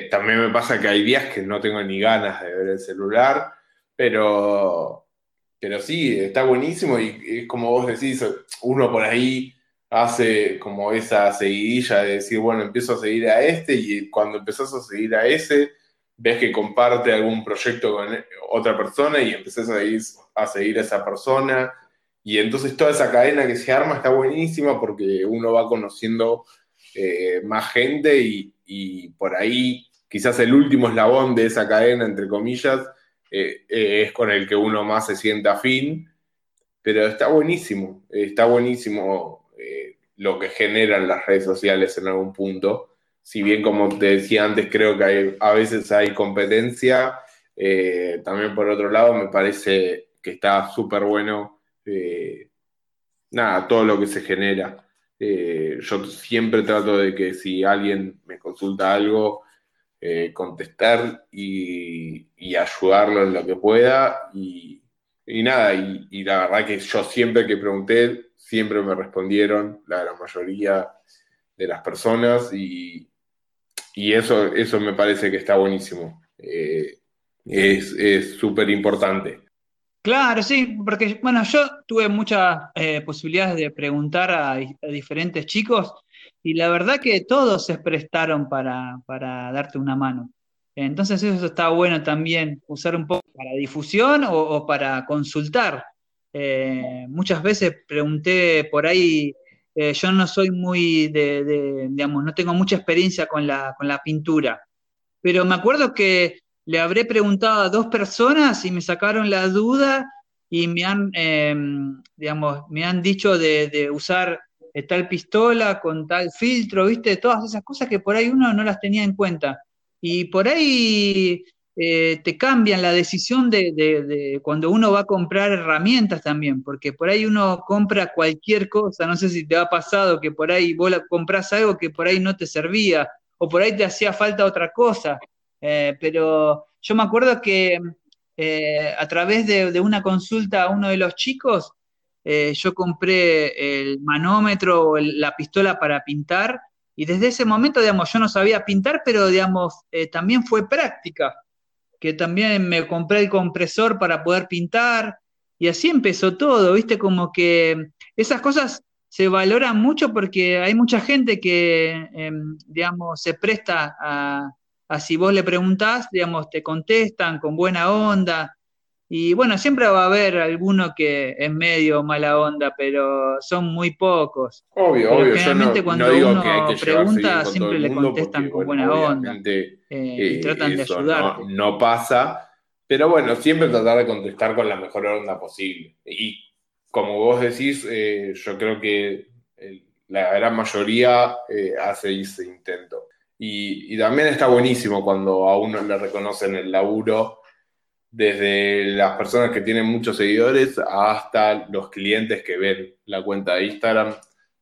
también me pasa que hay días que no tengo ni ganas de ver el celular, pero, pero sí, está buenísimo y es como vos decís, uno por ahí hace como esa seguidilla de decir, bueno, empiezo a seguir a este y cuando empezás a seguir a ese, ves que comparte algún proyecto con otra persona y empezás a, ir, a seguir a esa persona. Y entonces toda esa cadena que se arma está buenísima porque uno va conociendo eh, más gente y, y, por ahí quizás el último eslabón de esa cadena, entre comillas, eh, eh, es con el que uno más se sienta afín. Pero está buenísimo, está buenísimo lo que generan las redes sociales en algún punto. Si bien, como te decía antes, creo que a veces hay competencia, eh, también por otro lado me parece que está súper bueno, eh, nada, todo lo que se genera. Eh, yo siempre trato de que si alguien me consulta algo, contestar y, ayudarlo en lo que pueda. Y, nada, y, y, la verdad que yo siempre que pregunté, siempre me respondieron la mayoría de las personas y, eso, eso me parece que está buenísimo. Eh, es súper importante. Claro, sí, porque bueno, yo tuve muchas eh, posibilidades de preguntar a, diferentes chicos y la verdad que todos se prestaron para, darte una mano. Entonces eso está bueno también, usar un poco para difusión o para consultar. Eh, muchas veces pregunté por ahí, eh, yo no soy muy de, digamos, no tengo mucha experiencia con la, con la pintura, pero me acuerdo que le habré preguntado a dos personas y me sacaron la duda y me han, em, digamos, me han dicho de, usar eh, tal pistola con tal filtro, ¿viste? Todas esas cosas que por ahí uno no las tenía en cuenta. Y por ahí eh, te cambian la decisión de, cuando uno va a comprar herramientas también, porque por ahí uno compra cualquier cosa, no sé si te ha pasado que por ahí vos compras algo que por ahí no te servía, o por ahí te hacía falta otra cosa, eh, pero yo me acuerdo que eh, a través de, una consulta a uno de los chicos, yo compré el manómetro o la pistola para pintar, y desde ese momento, digamos, yo no sabía pintar, pero, digamos, también fue práctica que también me compré el compresor para poder pintar, y así empezó todo, ¿viste? Como que esas cosas se valoran mucho porque hay mucha gente que, em, digamos, se presta a, a, si vos le preguntás, digamos, te contestan con buena onda, y bueno, siempre va a haber alguno que es medio mala onda, pero son muy pocos. Obvio, obvio. Generalmente cuando uno pregunta, siempre le contestan con buena onda. Eh, y eh, tratan de ayudar. No, pasa, pero bueno, siempre tratar de contestar con la mejor onda posible. Y como vos decís, eh, yo creo que la gran mayoría hace ese intento. Y, también está buenísimo cuando a uno le reconocen el laburo, desde las personas que tienen muchos seguidores hasta los clientes que ven la cuenta de Instagram.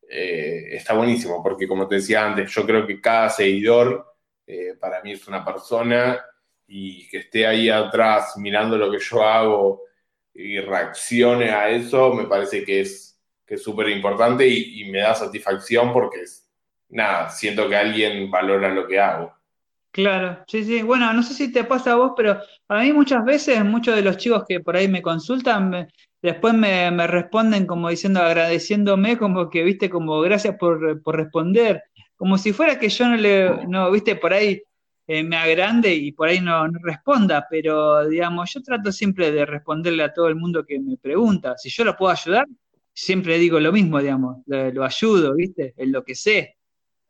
Eh, está buenísimo, porque como te decía antes, yo creo que cada seguidor eh, para mí es una persona y que esté ahí atrás mirando lo que yo hago y reaccione a eso, me parece que es que súper importante y, y, me da satisfacción porque es, nada, siento que alguien valora lo que hago. Claro, sí, sí. Bueno, no sé si te pasa a vos, pero a mí muchas veces, muchos de los chicos que por ahí me consultan, después me, responden como diciendo, agradeciéndome, como que, viste, como gracias por, responder, como si fuera que yo no le, no, viste, por ahí eh, me agrande y por ahí no, no, responda, pero digamos, yo trato siempre de responderle a todo el mundo que me pregunta. Si yo lo puedo ayudar, siempre digo lo mismo, digamos, lo, ayudo, viste, en lo que sé.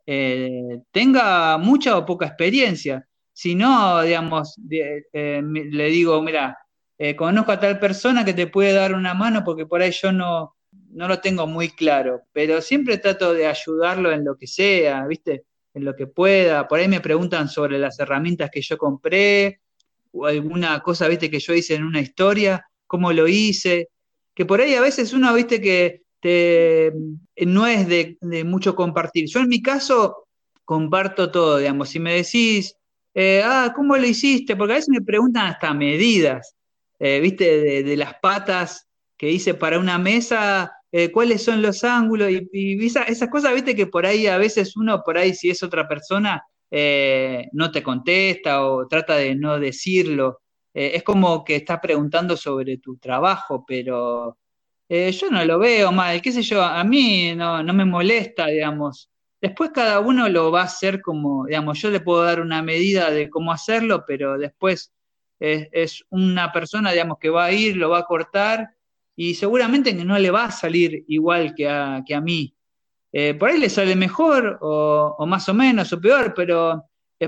Eh, tenga mucha o poca experiencia. Si no, digamos, eh, le digo, mira, eh, conozco a tal persona que te puede dar una mano porque por ahí yo no, no lo tengo muy claro, pero siempre trato de ayudarlo en lo que sea, ¿viste? En lo que pueda. Por ahí me preguntan sobre las herramientas que yo compré o alguna cosa, ¿viste? Que yo hice en una historia, cómo lo hice. Que por ahí a veces uno, ¿viste? Que te, no es de, mucho compartir. Yo en mi caso comparto todo, digamos. Si me decís, eh, ah, ¿cómo lo hiciste? Porque a veces me preguntan hasta medidas, eh, ¿viste? De, las patas que hice para una mesa, eh, cuáles son los ángulos y, esas cosas, ¿viste? Que por ahí a veces uno, por ahí si es otra persona, no te contesta o trata de no decirlo. es como que está preguntando sobre tu trabajo, pero eh, yo no lo veo mal, qué sé yo, a mí no, me molesta, digamos. Después cada uno lo va a hacer como, digamos, yo le puedo dar una medida de cómo hacerlo, pero después es, una persona, digamos, que va a ir, lo va a cortar y seguramente que no le va a salir igual que a, que a mí. Eh, por ahí le sale mejor o, o, más o menos o peor, pero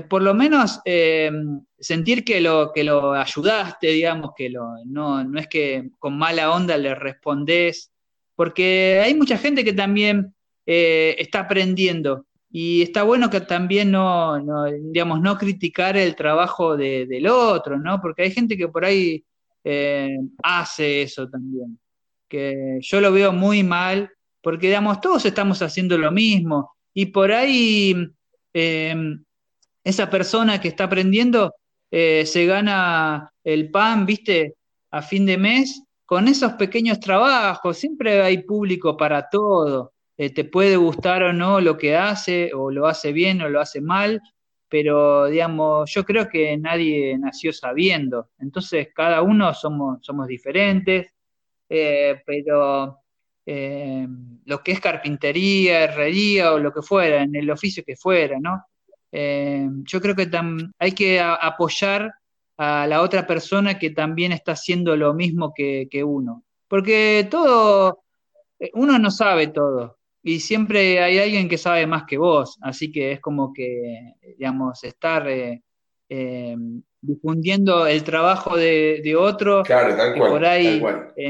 por lo menos eh, sentir que lo, que lo ayudaste, digamos, que lo, no, no es que con mala onda le respondés, porque hay mucha gente que también eh, está aprendiendo y está bueno que también no, digamos, no criticar el trabajo del otro, ¿no? Porque hay gente que por ahí eh, hace eso también, que yo lo veo muy mal, porque, digamos, todos estamos haciendo lo mismo y por ahí esa persona que está aprendiendo eh, se gana el pan, viste, a fin de mes con esos pequeños trabajos. Siempre hay público para todo. Eh, te puede gustar o no lo que hace, o lo hace bien o lo hace mal, pero digamos, yo creo que nadie nació sabiendo. Entonces, cada uno somos, somos diferentes, eh, pero lo que es carpintería, herrería o lo que fuera, en el oficio que fuera, ¿no? Eh, yo creo que hay que apoyar a la otra persona que también está haciendo lo mismo que, uno. Porque todo, eh, uno no sabe todo. Y siempre hay alguien que sabe más que vos. Así que es como que, digamos, estar eh, difundiendo el trabajo de, otro claro, tal que por ahí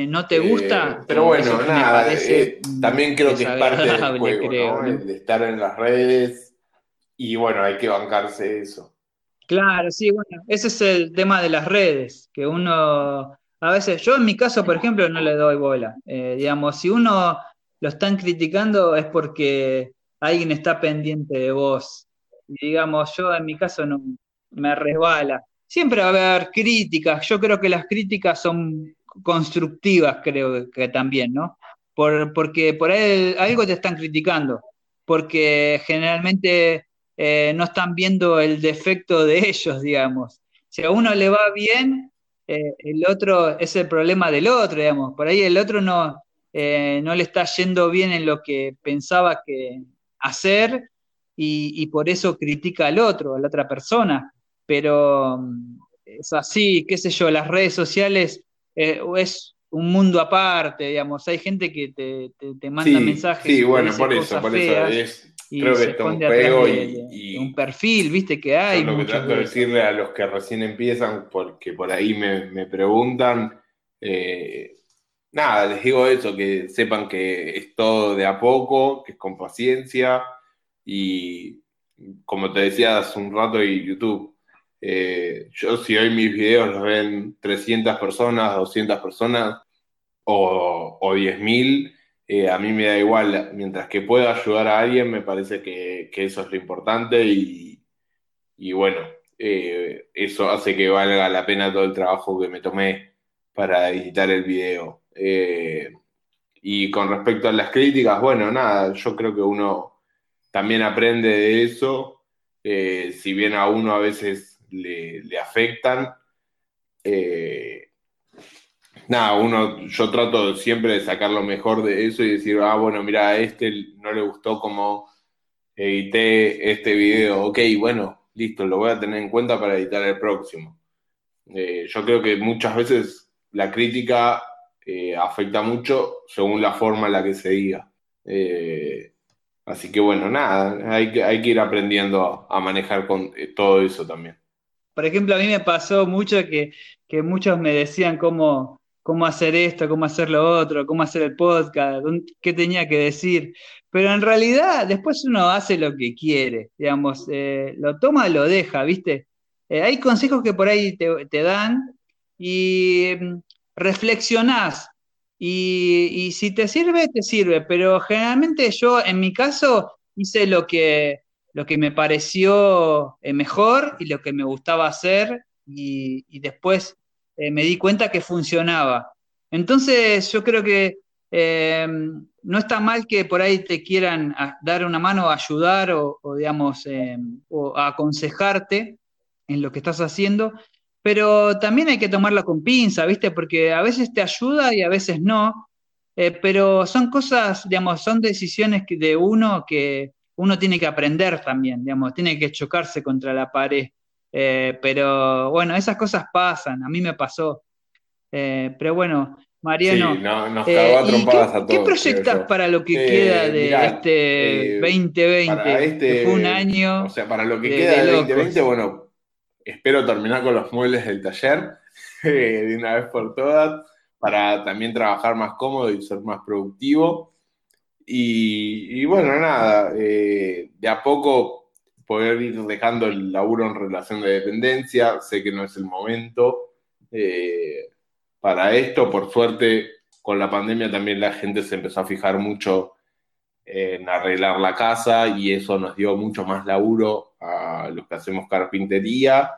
no te gusta. pero bueno, nada, también creo que es parte del juego, de estar en las redes y bueno, hay que bancarse eso. Claro, sí, bueno, ese es el tema de las redes, que uno, a veces, yo en mi caso, por ejemplo, no le doy bola. Eh, digamos, si uno lo están criticando es porque alguien está pendiente de vos. Y digamos, yo en mi caso no me resbala. Siempre va a haber críticas, yo creo que las críticas son constructivas, creo que también, ¿no? Por, porque por ahí algo te están criticando, porque generalmente eh, no están viendo el defecto de ellos, digamos. Si a uno le va bien, eh, el otro es el problema del otro, digamos. Por ahí el otro no, eh, no le está yendo bien en lo que pensaba que hacer y, por eso critica al otro, a la otra persona. Pero mm, es así, qué sé yo, las redes sociales es un mundo aparte, digamos. Hay gente que te, manda mensajes. Sí, bueno, por eso, por eso es creo que está un juego y, un perfil, viste que hay. Lo que trato de decirle a los que recién empiezan, porque por ahí me, preguntan, eh, nada, les digo eso, que sepan que es todo de a poco, que es con paciencia y, como te decía hace un rato, y YouTube. Eh, yo si hoy mis videos los ven 300 personas, 200 personas o, o 10.000, eh, a mí me da igual. Mientras que pueda ayudar a alguien, me parece que, eso es lo importante y, y bueno, eh, eso hace que valga la pena todo el trabajo que me tomé para editar el video. y con respecto a las críticas, bueno, nada, yo creo que uno también aprende de eso, si bien a uno a veces le, afectan. Eh, nada, uno, yo trato siempre de sacar lo mejor de eso y decir, ah, bueno, mira, a este no le gustó como edité este video, ok, bueno, listo, lo voy a tener en cuenta para editar el próximo. Eh, yo creo que muchas veces la crítica eh, afecta mucho según la forma en la que se diga. así que bueno, nada, hay que, hay que ir aprendiendo a manejar con todo eso también. Por ejemplo, a mí me pasó mucho que, muchos me decían cómo, cómo hacer esto, cómo hacer lo otro, cómo hacer el podcast, qué tenía que decir. Pero en realidad después uno hace lo que quiere, digamos, eh, lo toma, lo deja, ¿viste? Eh, hay consejos que por ahí te, dan y mm, reflexionás. Y, y, si te sirve, te sirve. Pero generalmente yo, en mi caso, hice lo que, lo que me pareció eh, mejor y lo que me gustaba hacer y, después eh, me di cuenta que funcionaba. Entonces yo creo que eh, no está mal que por ahí te quieran dar una mano, ayudar o, digamos, o aconsejarte en lo que estás haciendo, pero también hay que tomarla con pinza, ¿viste? Porque a veces te ayuda y a veces no, pero son cosas, digamos, son decisiones de uno que, uno tiene que aprender también, digamos, tiene que chocarse contra la pared. Eh, pero bueno, esas cosas pasan, a mí me pasó. Eh, pero bueno, Mariano, sí, eh, a todos, ¿qué proyectas para lo que queda de este 2020? Este, fue un año. O sea, para lo que queda del 2020, bueno, espero terminar con los muebles del taller de una vez por todas, para también trabajar más cómodo y ser más productivo. Y, bueno, nada, eh, de a poco poder ir dejando el laburo en relación de dependencia. Sé que no es el momento eh, para esto. Por suerte, con la pandemia también la gente se empezó a fijar mucho en arreglar la casa y eso nos dio mucho más laburo a los que hacemos carpintería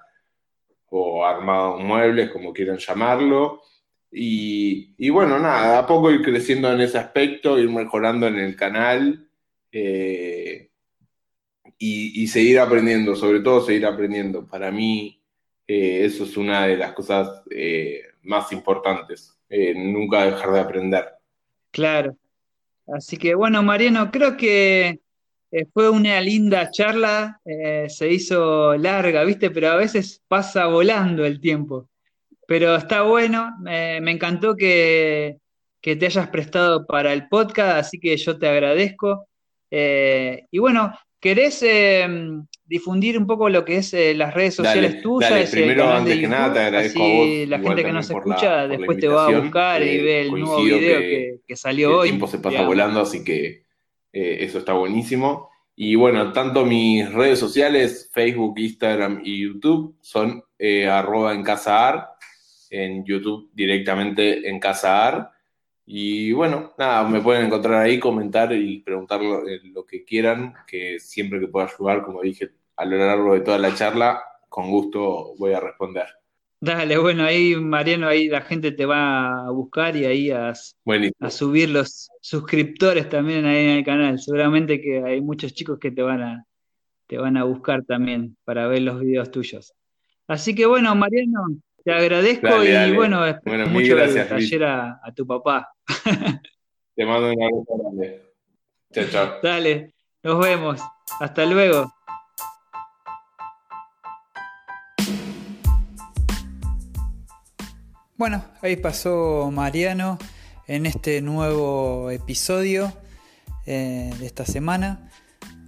o armado muebles, como quieran llamarlo. Y, bueno, nada, a poco ir creciendo en ese aspecto, ir mejorando en el canal eh, y, seguir aprendiendo, sobre todo seguir aprendiendo. Para mí eh, eso es una de las cosas eh, más importantes, nunca dejar de aprender. Claro. Así que bueno, Mariano, creo que fue una linda charla, se hizo larga, ¿viste? Pero a veces pasa volando el tiempo. Pero está bueno, me encantó que, te hayas prestado para el podcast, así que yo te agradezco. Eh, y bueno, ¿querés em, difundir un poco lo que es eh, las redes sociales tuyas? primero, antes que nada, te agradezco a vos. La gente que nos escucha después te va a buscar y ve el nuevo video que, salió hoy. El tiempo se pasa volando, así que eh, eso está buenísimo. Y bueno, tanto mis redes sociales, Facebook, Instagram y YouTube, son arroba en casa en YouTube directamente en Casa. Y bueno, nada, me pueden encontrar ahí, comentar y preguntar eh, lo, que quieran, que siempre que pueda ayudar, como dije a lo largo de toda la charla, con gusto voy a responder. Dale, bueno, ahí Mariano, ahí la gente te va a buscar y ahí a, a subir los suscriptores también ahí en el canal. Seguramente que hay muchos chicos que te van a, te van a buscar también para ver los videos tuyos. Así que bueno, Mariano, te agradezco y bueno, bueno mucho gracias, taller a, tu papá. Te mando un abrazo grande. Chao, chao. Dale, nos vemos. Hasta luego. Bueno, ahí pasó Mariano en este nuevo episodio eh, de esta semana.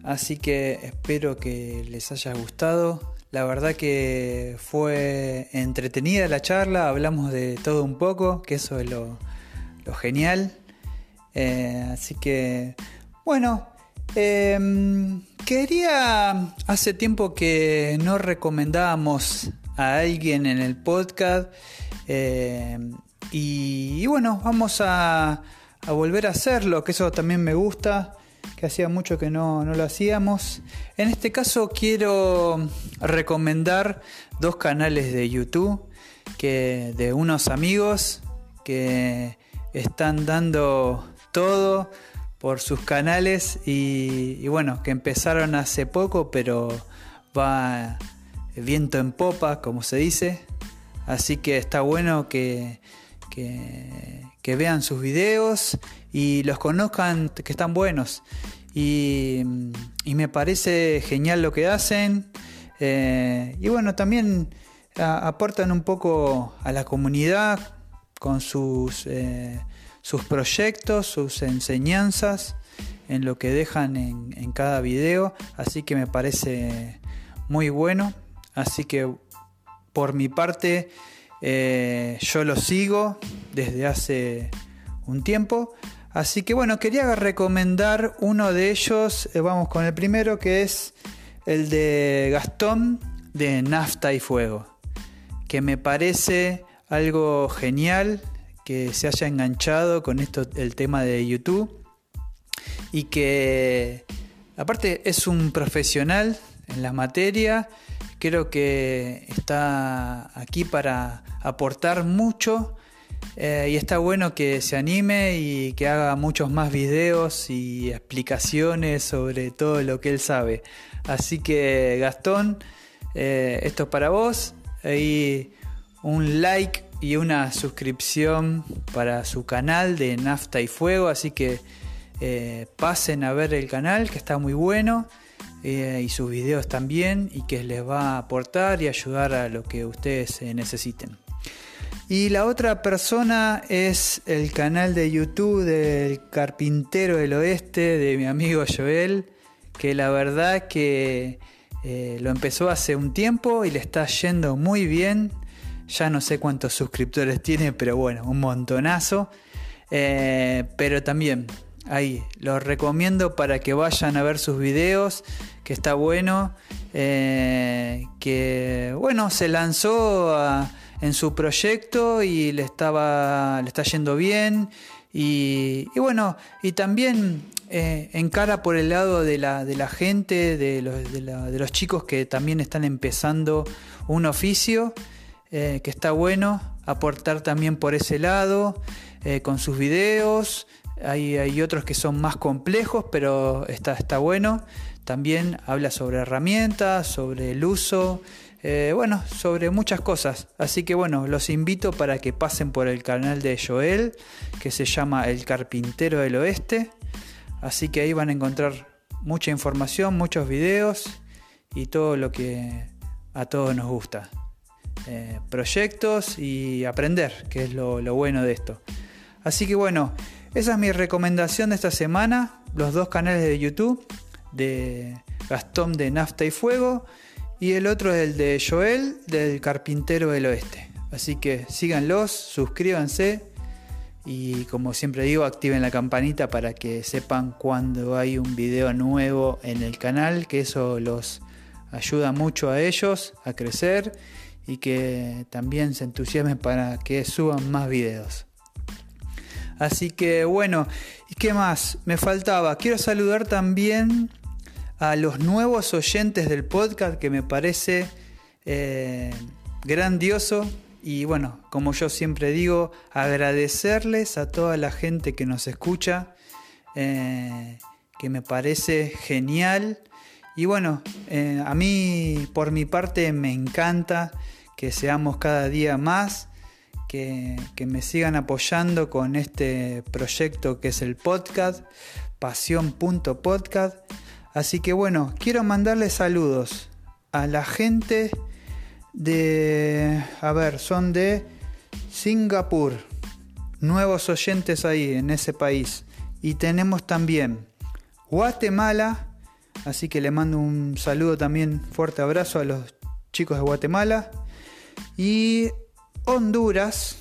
Así que espero que les haya gustado. La verdad que fue entretenida la charla, hablamos de todo un poco, que eso es lo, genial. Eh, así que, bueno, em, quería, hace tiempo que no recomendábamos a alguien en el podcast eh, y, bueno, vamos a, volver a hacerlo, que eso también me gusta, que hacía mucho que no, no lo hacíamos. En este caso quiero recomendar dos canales de YouTube que de unos amigos que están dando todo por sus canales y, bueno, que empezaron hace poco, pero va viento en popa, como se dice. Así que está bueno que, que, vean sus videos y los conozcan, que están buenos. Y, me parece genial lo que hacen. Eh, y bueno, también aportan un poco a la comunidad con sus... Eh, sus proyectos, sus enseñanzas en lo que dejan en, cada video, así que me parece muy bueno, así que por mi parte eh, yo lo sigo desde hace un tiempo, así que bueno, quería recomendar uno de ellos, eh, vamos con el primero que es el de Gastón de Nafta y Fuego, que me parece algo genial, que se haya enganchado con esto, el tema de YouTube y que aparte es un profesional en la materia, creo que está aquí para aportar mucho eh, y está bueno que se anime y que haga muchos más videos y explicaciones sobre todo lo que él sabe. Así que Gastón, eh, esto es para vos. Ahí un like y una suscripción para su canal de Nafta y Fuego, así que eh, pasen a ver el canal que está muy bueno y sus videos también y que les va a aportar y ayudar a lo que ustedes necesiten. Y la otra persona es el canal de YouTube del Carpintero del Oeste de mi amigo Joel, que la verdad que lo empezó hace un tiempo y le está yendo muy bien ya no sé cuántos suscriptores tiene, pero bueno, un montonazo. Eh, pero también ahí los recomiendo para que vayan a ver sus videos, que está bueno. Eh, que bueno, se lanzó en su proyecto y le estaba le está yendo bien. Y, bueno, y también eh, encara por el lado de la, de la gente, de los, de los chicos que también están empezando un oficio. Eh, que está bueno aportar también por ese lado, eh, con sus videos. Hay, hay, otros que son más complejos, pero está, está bueno. También habla sobre herramientas, sobre el uso, eh, bueno, sobre muchas cosas. Así que bueno, los invito para que pasen por el canal de Joel, que se llama El Carpintero del Oeste. Así que ahí van a encontrar mucha información, muchos videos y todo lo que a todos nos gusta. Eh, proyectos y aprender, que es lo, bueno de esto. Así que bueno, esa es mi recomendación de esta semana, los dos canales de YouTube de Gastón de Nafta y Fuego y el otro es el de Joel del Carpintero del Oeste. Así que síganlos, suscríbanse y como siempre digo, activen la campanita para que sepan cuando hay un video nuevo en el canal, que eso los ayuda mucho a ellos a crecer y que también se entusiasmen para que suban más videos. Así que bueno, ¿y qué más? Me faltaba. Quiero saludar también a los nuevos oyentes del podcast que me parece eh, grandioso. Y bueno, como yo siempre digo, agradecerles a toda la gente que nos escucha, eh, que me parece genial. Y bueno, eh, a mí por mi parte me encanta que seamos cada día más, que, me sigan apoyando con este proyecto que es el podcast, pasión.podcast. Así que bueno, quiero mandarles saludos a la gente de, a ver, son de Singapur, nuevos oyentes ahí en ese país. Y tenemos también Guatemala, así que le mando un saludo también, fuerte abrazo a los chicos de Guatemala. Y Honduras,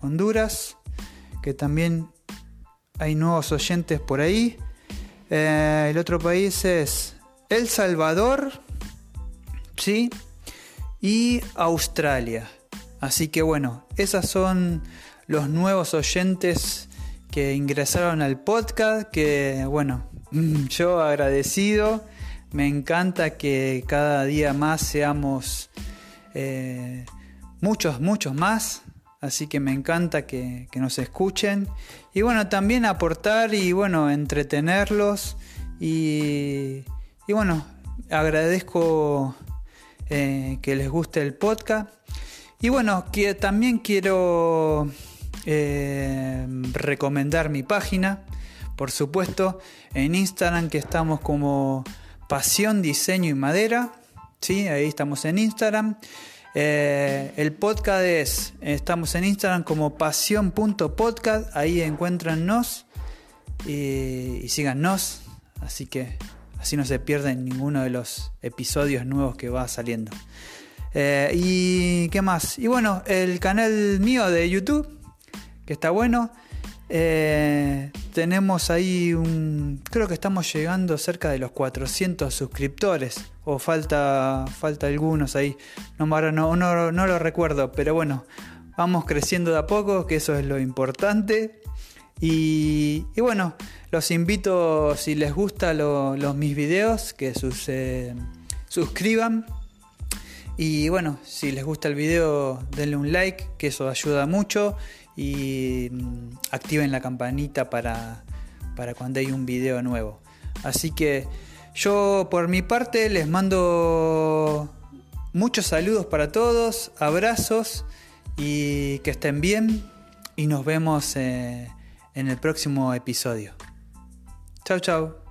Honduras, que también hay nuevos oyentes por ahí. Eh, el otro país es El Salvador, ¿sí? Y Australia. Así que bueno, esos son los nuevos oyentes que ingresaron al podcast, que bueno, yo agradecido, me encanta que cada día más seamos eh, muchos, muchos más, así que me encanta que, nos escuchen y bueno, también aportar y bueno, entretenerlos y, bueno, agradezco eh, que les guste el podcast y bueno, que también quiero eh, recomendar mi página, por supuesto, en Instagram que estamos como Pasión, Diseño y Madera, ¿sí? ahí estamos en Instagram. Eh, el podcast es, estamos en Instagram como pasión.podcast, ahí encuentrannos y, y síganos, así que así no se pierden ninguno de los episodios nuevos que va saliendo. Eh, y qué más, y bueno, el canal mío de YouTube, que está bueno. Eh, tenemos ahí un. Creo que estamos llegando cerca de los 400 suscriptores. O falta, falta algunos ahí. No, no, no, no lo recuerdo. Pero bueno, vamos creciendo de a poco, que eso es lo importante. Y, bueno, los invito, si les gustan los mis videos, que sus, eh, suscriban. Y bueno, si les gusta el video, denle un like, que eso ayuda mucho y mm, activen la campanita para, para cuando hay un video nuevo. Así que yo por mi parte les mando muchos saludos para todos, abrazos y que estén bien y nos vemos eh, en el próximo episodio. Chao, chao.